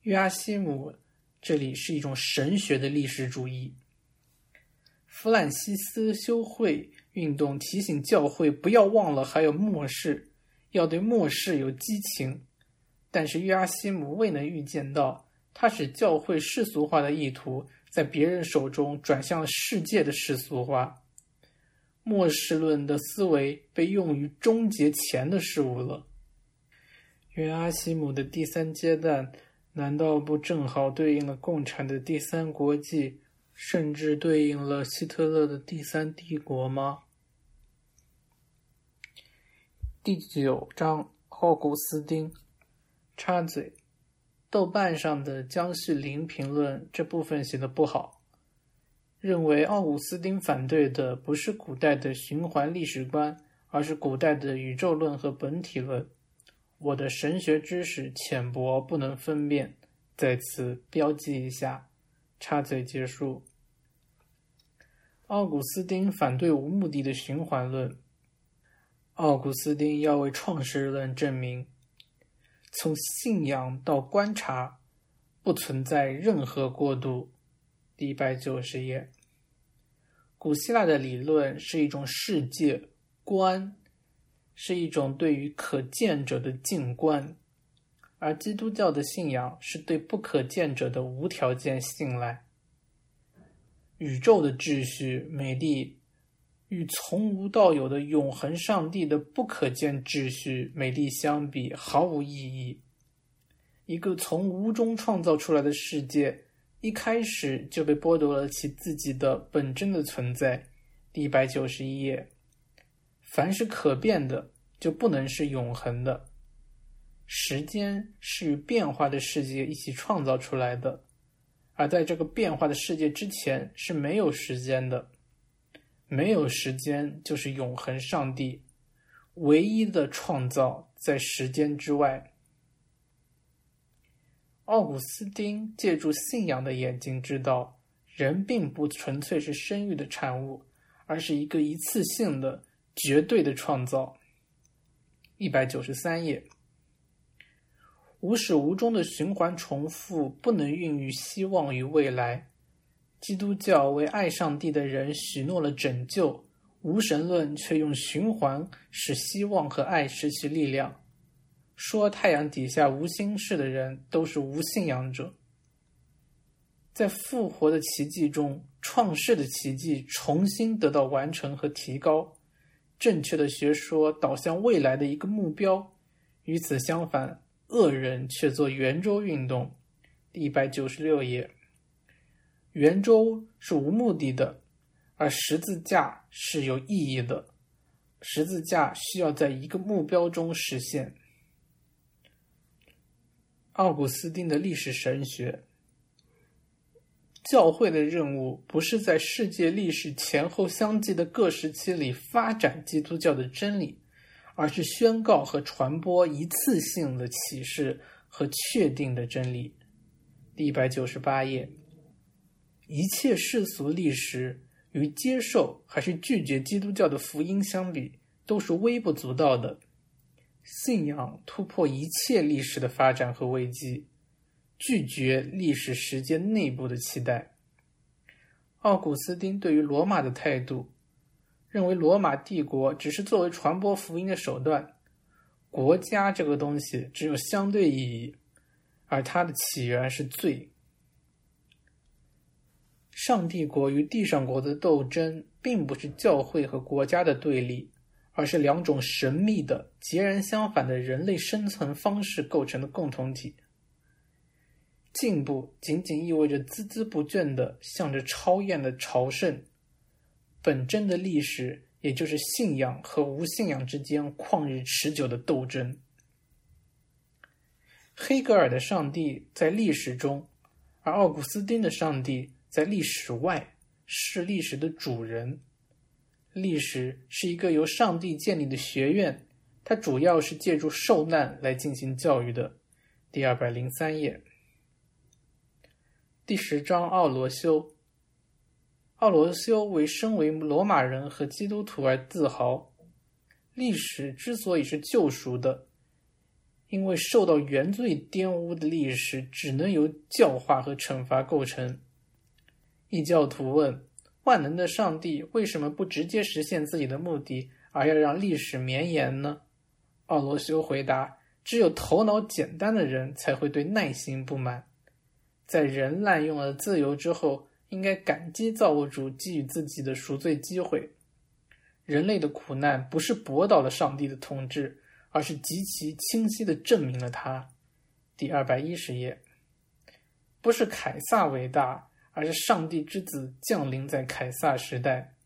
约阿希姆。这里是一种神学的历史主义。弗兰西斯修会运动提醒教会不要忘了还有末世，要对末世有激情。但是约阿希姆未能预见到，他使教会世俗化的意图在别人手中转向了世界的世俗化。末世论的思维被用于终结前的事物了。约阿希姆的第三阶段。难道不正好对应了共产的第三国际，甚至对应了希特勒的第三帝国吗？第九章，奥古斯丁插嘴：豆瓣上的江绪林评论这部分写的不好，认为奥古斯丁反对的不是古代的循环历史观，而是古代的宇宙论和本体论。我的神学知识浅薄，不能分辨，在此标记一下。插嘴结束。奥古斯丁反对无目的的循环论。奥古斯丁要为创世论证明，从信仰到观察，不存在任何过渡。第一百九十页。古希腊的理论是一种世界观。是一种对于可见者的静观，而基督教的信仰是对不可见者的无条件信赖。宇宙的秩序、美丽与从无到有的永恒上帝的不可见秩序、美丽相比，毫无意义。一个从无中创造出来的世界，一开始就被剥夺了其自己的本真的存在。第一百九十一页。凡是可变的，就不能是永恒的。时间是与变化的世界一起创造出来的，而在这个变化的世界之前是没有时间的。没有时间就是永恒上帝唯一的创造，在时间之外。奥古斯丁借助信仰的眼睛知道，人并不纯粹是生育的产物，而是一个一次性的。绝对的创造，一百九十三页。无始无终的循环重复，不能孕育希望与未来。基督教为爱上帝的人许诺了拯救，无神论却用循环使希望和爱失去力量。说太阳底下无心事的人都是无信仰者。在复活的奇迹中，创世的奇迹重新得到完成和提高。正确的学说导向未来的一个目标，与此相反，恶人却做圆周运动。第一百九十六页，圆周是无目的的，而十字架是有意义的。十字架需要在一个目标中实现。奥古斯丁的历史神学。教会的任务不是在世界历史前后相继的各时期里发展基督教的真理，而是宣告和传播一次性的启示和确定的真理。第一百九十八页，一切世俗历史与接受还是拒绝基督教的福音相比，都是微不足道的。信仰突破一切历史的发展和危机。拒绝历史时间内部的期待。奥古斯丁对于罗马的态度，认为罗马帝国只是作为传播福音的手段，国家这个东西只有相对意义，而它的起源是罪。上帝国与地上国的斗争，并不是教会和国家的对立，而是两种神秘的、截然相反的人类生存方式构成的共同体。进步仅仅意味着孜孜不倦地向着超验的朝圣。本真的历史也就是信仰和无信仰之间旷日持久的斗争。黑格尔的上帝在历史中，而奥古斯丁的上帝在历史外，是历史的主人。历史是一个由上帝建立的学院，它主要是借助受难来进行教育的。第二百零三页，第十章奥罗修。奥罗修为身为罗马人和基督徒而自豪。历史之所以是救赎的。因为受到原罪玷污的历史只能由教化和惩罚构成。异教徒问：“万能的上帝为什么不直接实现自己的目的，而要让历史绵延呢？”奥罗修回答：“只有头脑简单的人才会对耐心不满。在人滥用了自由之后，应该感激造物主给予自己的赎罪机会。人类的苦难不是驳倒了上帝的统治。”而是极其清晰的证明了他。第二百一十页，不是凯撒伟大，而是上帝之子降临在凯撒时代。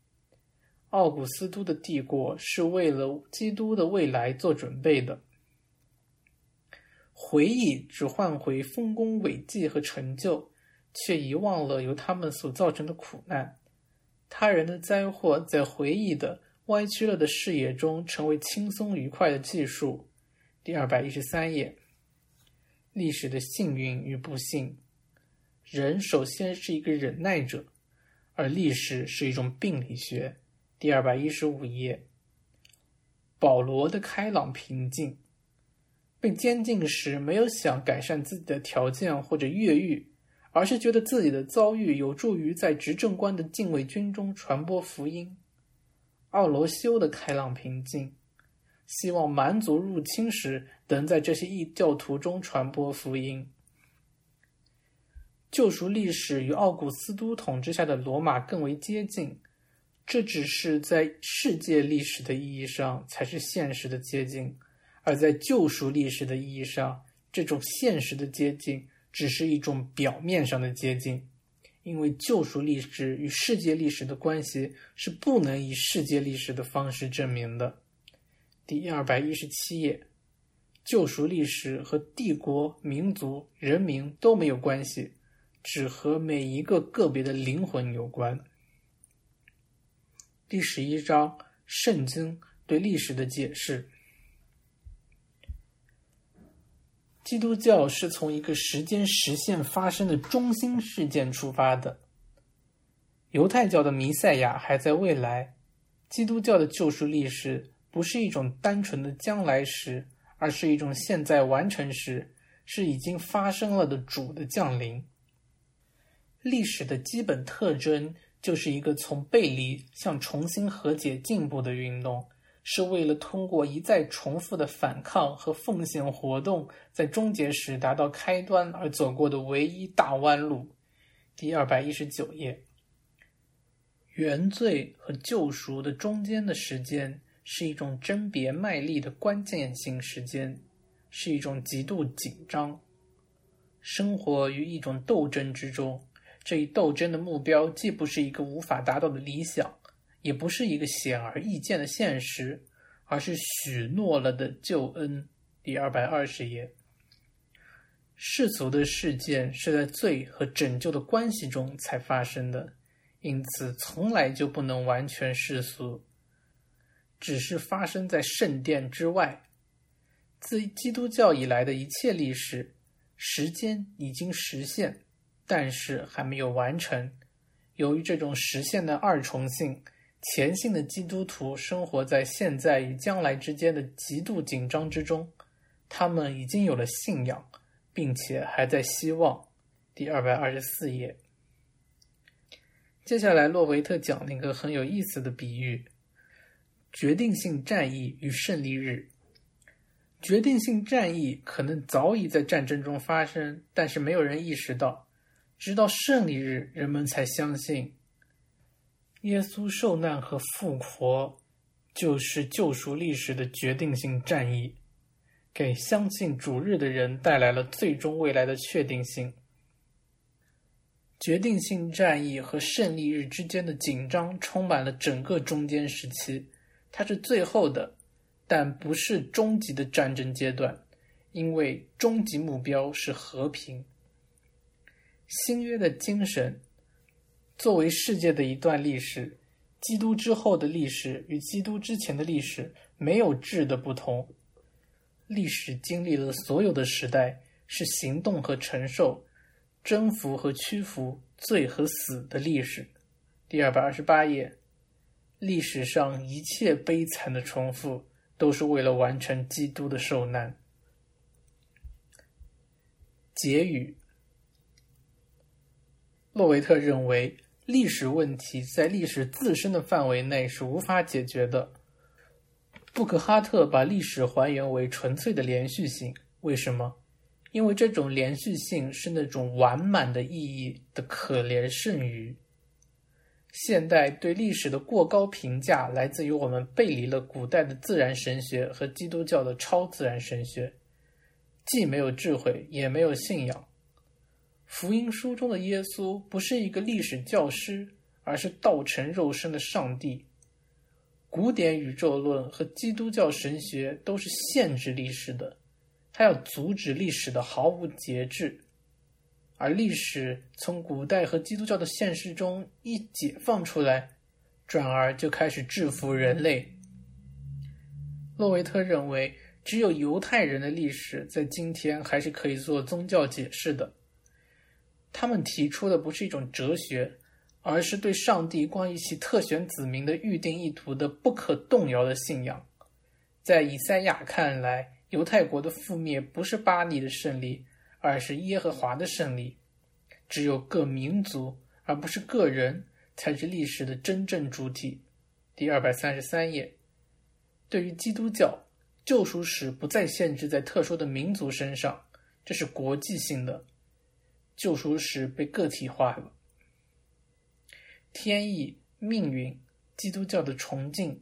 奥古斯都的帝国是为了基督的未来做准备的。回忆只换回丰功伟绩和成就，却遗忘了由他们所造成的苦难。他人的灾祸在回忆的。歪曲了的视野中，成为轻松愉快的技术。第二百一十三页，历史的幸运与不幸。人首先是一个忍耐者，而历史是一种病理学。第二百一十五页，保罗的开朗平静。被监禁时，没有想改善自己的条件或者越狱，而是觉得自己的遭遇有助于在执政官的禁卫军中传播福音。奥罗修的开朗平静，希望蛮族入侵时能在这些异教徒中传播福音。救赎历史与奥古斯都统治下的罗马更为接近，这只是在世界历史的意义上才是现实的接近，而在救赎历史的意义上，这种现实的接近只是一种表面上的接近。因为救赎历史与世界历史的关系是不能以世界历史的方式证明的。第二百一十七页，救赎历史和帝国、民族、人民都没有关系，只和每一个个别的灵魂有关。第十一章，圣经对历史的解释。基督教是从一个时间实现发生的中心事件出发的。犹太教的弥赛亚还在未来，基督教的救赎历史不是一种单纯的将来时，而是一种现在完成时，是已经发生了的主的降临。历史的基本特征就是一个从背离向重新和解进步的运动。是为了通过一再重复的反抗和奉献活动，在终结时达到开端而走过的唯一大弯路。第二百一十九页，原罪和救赎的中间的时间是一种甄别卖力的关键性时间，是一种极度紧张。生活于一种斗争之中，这一斗争的目标既不是一个无法达到的理想。也不是一个显而易见的现实，而是许诺了的救恩。第二百二十页，世俗的事件是在罪和拯救的关系中才发生的，因此从来就不能完全世俗，只是发生在圣殿之外。自基督教以来的一切历史，时间已经实现，但是还没有完成。由于这种实现的二重性。虔信的基督徒生活在现在与将来之间的极度紧张之中，他们已经有了信仰，并且还在希望。第二百二十四页，接下来洛维特讲了一个很有意思的比喻：决定性战役与胜利日。决定性战役可能早已在战争中发生，但是没有人意识到，直到胜利日，人们才相信。耶稣受难和复活，就是救赎历史的决定性战役，给相信主日的人带来了最终未来的确定性。决定性战役和胜利日之间的紧张充满了整个中间时期。它是最后的，但不是终极的战争阶段，因为终极目标是和平。新约的精神作为世界的一段历史，基督之后的历史与基督之前的历史没有质的不同。历史经历了所有的时代，是行动和承受、征服和屈服、罪和死的历史。第二百二十八页，历史上一切悲惨的重复，都是为了完成基督的受难。结语。洛维特认为，历史问题在历史自身的范围内是无法解决的。布克哈特把历史还原为纯粹的连续性，为什么？因为这种连续性是那种完满的意义的可怜剩余。现代对历史的过高评价来自于我们背离了古代的自然神学和基督教的超自然神学，既没有智慧，也没有信仰。福音书中的耶稣不是一个历史教师，而是道成肉身的上帝。古典宇宙论和基督教神学都是限制历史的，它要阻止历史的毫无节制。而历史从古代和基督教的现实中一解放出来，转而就开始制服人类。洛维特认为，只有犹太人的历史在今天还是可以做宗教解释的。他们提出的不是一种哲学，而是对上帝关于其特选子民的预定意图的不可动摇的信仰。在以赛亚看来，犹太国的覆灭不是巴黎的胜利，而是耶和华的胜利。只有各民族，而不是个人，才是历史的真正主体。第二百三十三页，对于基督教，救赎史不再限制在特殊的民族身上，这是国际性的。救赎时被个体化了。天意、命运、基督教的崇敬。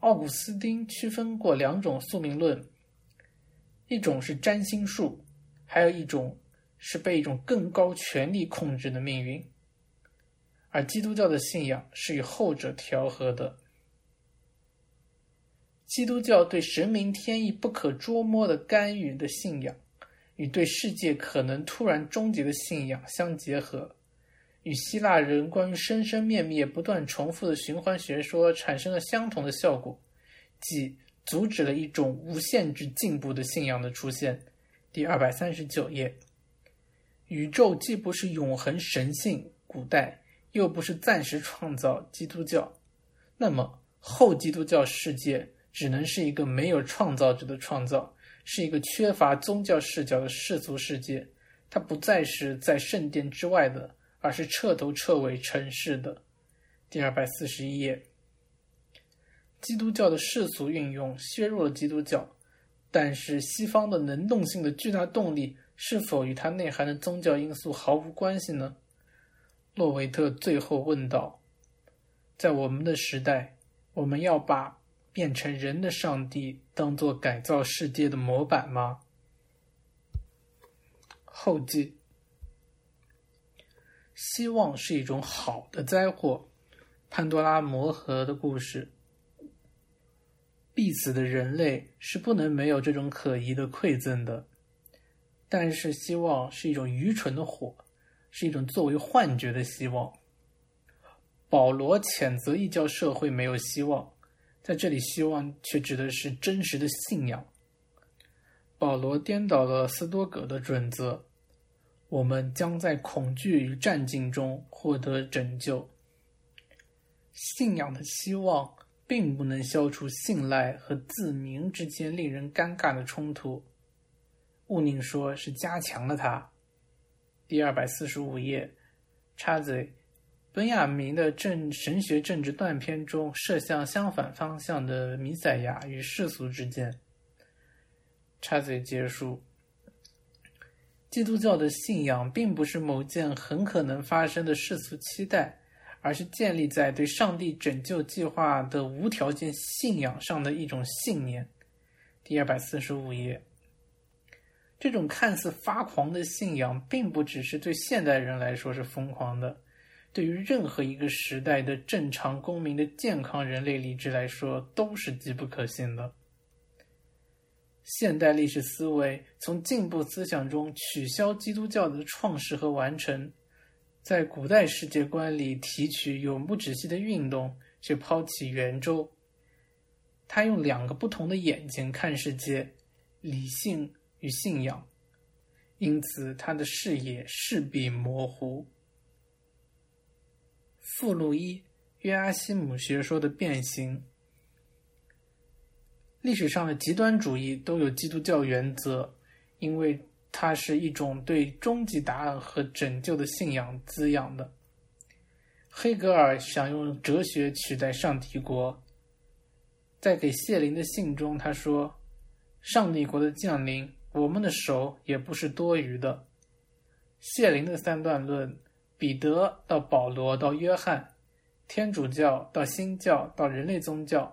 奥古斯丁区分过两种宿命论，一种是占星术，还有一种是被一种更高权力控制的命运。而基督教的信仰是与后者调和的。基督教对神明天意不可捉摸的干预的信仰。与对世界可能突然终结的信仰相结合，与希腊人关于生生灭灭不断重复的循环学说产生了相同的效果，即阻止了一种无限制进步的信仰的出现。第二百三十九页，宇宙既不是永恒神性，古代又不是暂时创造，基督教，那么后基督教世界只能是一个没有创造者的创造。是一个缺乏宗教视角的世俗世界，它不再是在圣殿之外的，而是彻头彻尾尘世的。第二百四十一页，基督教的世俗运用削弱了基督教，但是西方的能动性的巨大动力是否与它内涵的宗教因素毫无关系呢？洛维特最后问道：“在我们的时代，我们要把。”变成人的上帝当做改造世界的模板吗？后记：希望是一种好的灾祸。潘多拉魔盒的故事。必死的人类是不能没有这种可疑的馈赠的。但是希望是一种愚蠢的火，是一种作为幻觉的希望。保罗谴责异教社会没有希望。在这里，希望却指的是真实的信仰。保罗颠倒了斯多葛的准则，我们将在恐惧与战境中获得拯救。信仰的希望并不能消除信赖和自明之间令人尴尬的冲突，勿宁说是加强了它。第二百四十五页，插嘴。本雅明的政神学政治断片中，射向相反方向的弥赛亚与世俗之间。插嘴结束。基督教的信仰并不是某件很可能发生的世俗期待，而是建立在对上帝拯救计划的无条件信仰上的一种信念。第二百四十五页。这种看似发狂的信仰，并不只是对现代人来说是疯狂的，对于任何一个时代的正常公民的健康人类理智来说，都是极不可信的。现代历史思维从进步思想中取消基督教的创始和完成，在古代世界观里提取永不止息的运动，却抛弃圆周。他用两个不同的眼睛看世界，理性。与信仰，因此他的视野势必模糊。附录一：约阿希姆学说的变形。历史上的极端主义都有基督教原则，因为它是一种对终极答案和拯救的信仰滋养的。黑格尔想用哲学取代上帝国，在给谢林的信中，他说：“上帝国的降临。”我们的手也不是多余的。谢林的三段论，彼得到保罗到约翰，天主教到新教到人类宗教，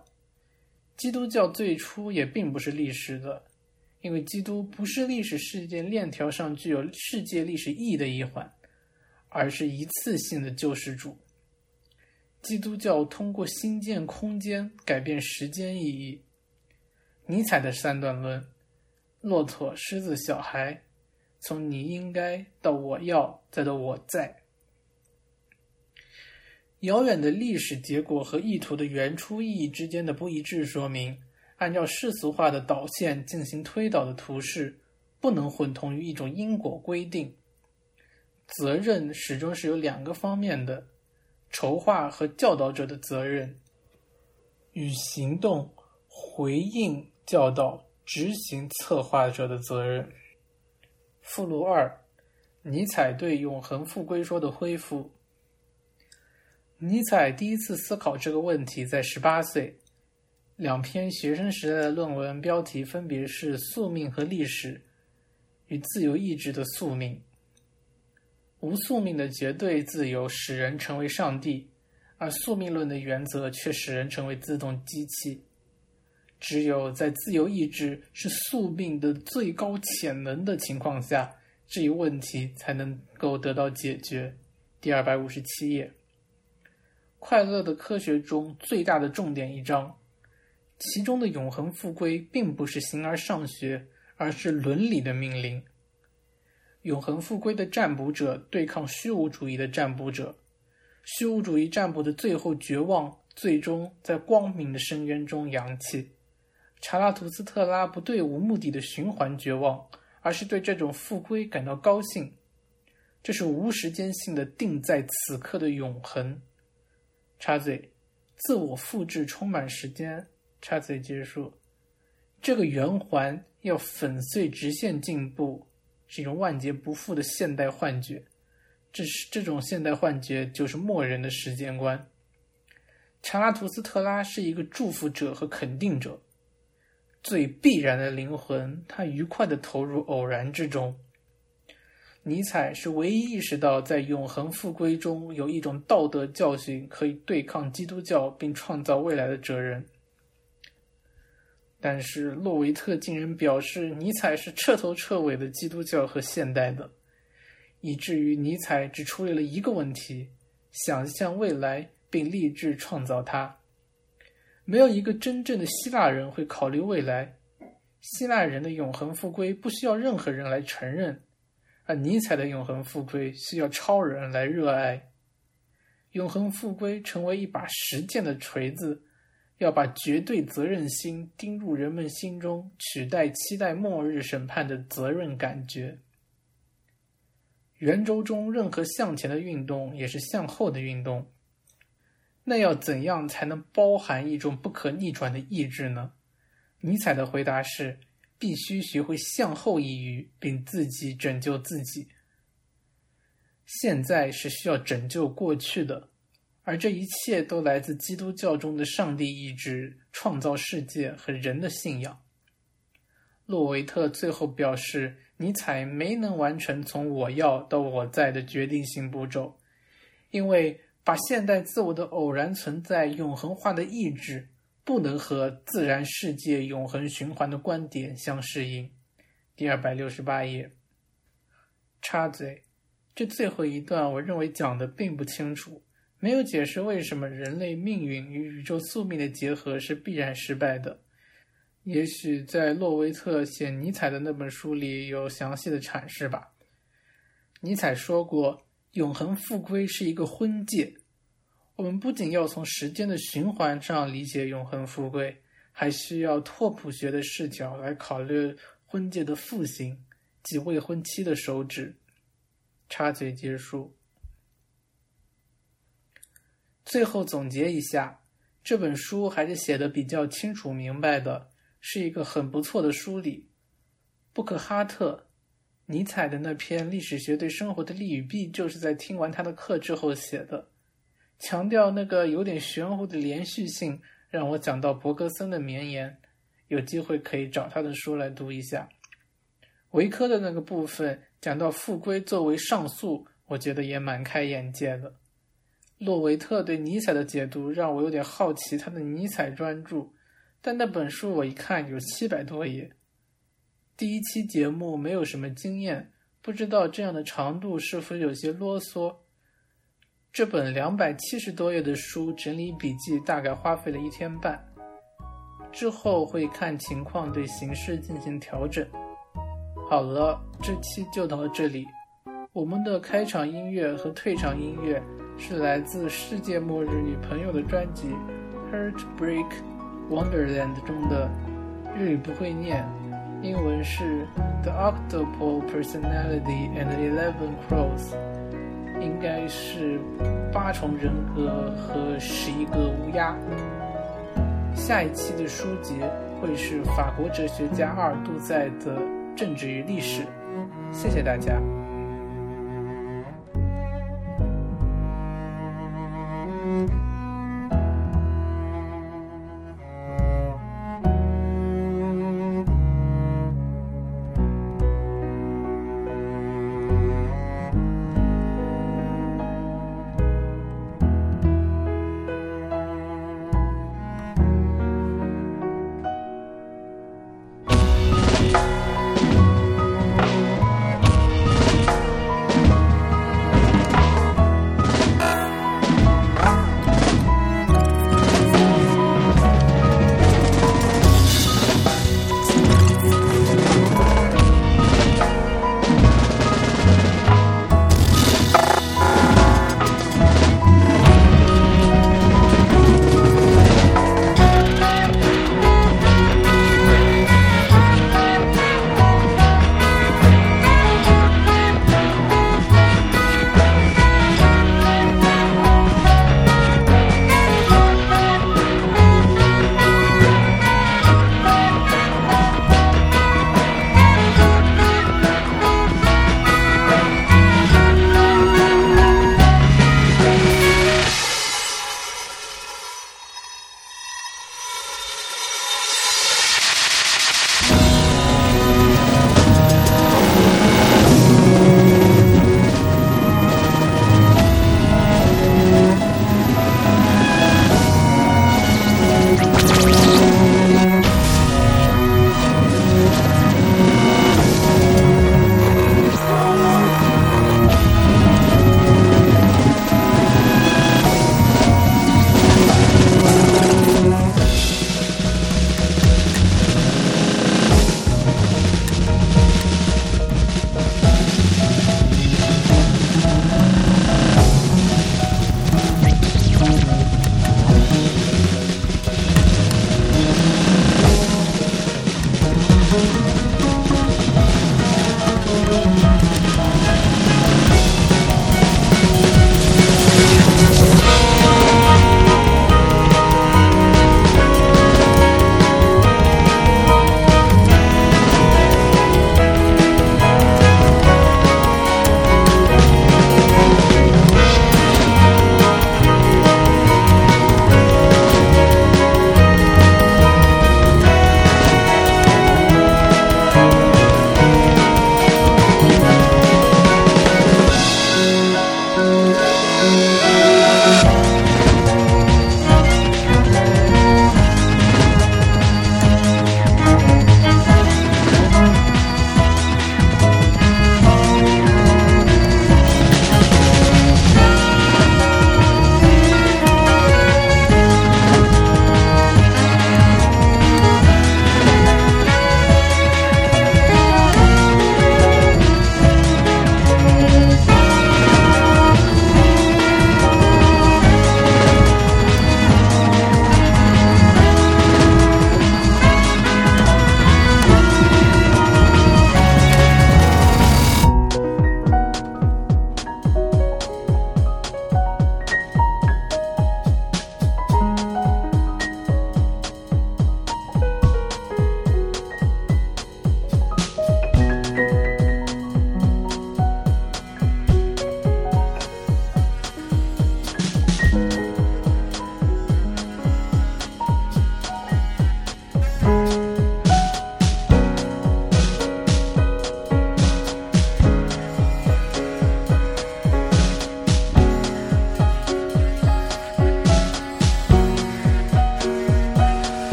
基督教最初也并不是历史的，因为基督不是历史事件链条上具有世界历史意义的一环，而是一次性的救世主。基督教通过新建空间改变时间意义。尼采的三段论。骆驼、狮子、小孩，从你应该到我要，再到我在。遥远的历史结果和意图的原初意义之间的不一致，说明按照世俗化的导线进行推导的图示，不能混同于一种因果规定。责任始终是有两个方面的：筹划和教导者的责任，与行动回应教导。执行策划者的责任。附录二：尼采对永恒复归说的恢复。尼采第一次思考这个问题在十八岁，两篇学生时代的论文标题分别是《宿命和历史》与《自由意志的宿命》。无宿命的绝对自由使人成为上帝，而宿命论的原则却使人成为自动机器。只有在自由意志是宿命的最高潜能的情况下，这一问题才能够得到解决。第二百五十七页，《快乐的科学》中最大的重点一章，其中的永恒复归并不是形而上学，而是伦理的命令。永恒复归的占卜者对抗虚无主义的占卜者，虚无主义占卜的最后绝望，最终在光明的深渊中扬起。查拉图斯特拉不对无目的的循环绝望，而是对这种复归感到高兴。这是无时间性的定在此刻的永恒。插嘴，自我复制充满时间。插嘴结束。这个圆环要粉碎直线进步，是一种万劫不复的现代幻觉。这是这种现代幻觉就是默认的时间观。查拉图斯特拉是一个祝福者和肯定者。最必然的灵魂，他愉快地投入偶然之中。尼采是唯一意识到在永恒复归中有一种道德教训可以对抗基督教并创造未来的哲人。但是洛维特竟然表示尼采是彻头彻尾的基督教和现代的，以至于尼采只处理了一个问题：想象未来并立志创造它。没有一个真正的希腊人会考虑未来。希腊人的永恒复归不需要任何人来承认，而尼采的永恒复归需要超人来热爱。永恒复归成为一把实践的锤子，要把绝对责任心钉入人们心中，取代期待末日审判的责任感觉。圆周中任何向前的运动也是向后的运动。那要怎样才能包含一种不可逆转的意志呢？尼采的回答是：必须学会向后一语，并自己拯救自己。现在是需要拯救过去的，而这一切都来自基督教中的上帝意志、创造世界和人的信仰。洛维特最后表示，尼采没能完成从“我要”到“我在”的决定性步骤，因为。把现代自我的偶然存在永恒化的意志，不能和自然世界永恒循环的观点相适应。第二百六十八页。插嘴，这最后一段我认为讲的并不清楚，没有解释为什么人类命运与宇宙宿命的结合是必然失败的。也许在洛维特写尼采的那本书里有详细的阐释吧。尼采说过，永恒复归是一个婚戒。我们不仅要从时间的循环上理解永恒富贵，还需要拓扑学的视角来考虑婚戒的复兴及未婚妻的手指。插嘴结束。最后总结一下，这本书还是写的比较清楚明白的，是一个很不错的梳理。布克哈特、尼采的那篇《历史学对生活的利与弊》就是在听完他的课之后写的。强调那个有点玄乎的连续性，让我讲到伯格森的绵延。有机会可以找他的书来读一下。维科的那个部分讲到复归作为上诉，我觉得也蛮开眼界的。洛维特对尼采的解读让我有点好奇他的尼采专著，但那本书我一看有七百多页。第一期节目没有什么经验，不知道这样的长度是否有些啰嗦。这本两百七十多页的书整理笔记大概花费了一天半，之后会看情况对形式进行调整。好了，这期就到这里。我们的开场音乐和退场音乐是来自《世界末日女朋友》的专辑《Heartbreak Wonderland》中的，日语不会念，英文是 The octople Personality and Eleven Crows。应该是八重人格和十一个乌鸦。下一期的书籍会是法国哲学家阿尔杜塞的《政治与历史》。谢谢大家。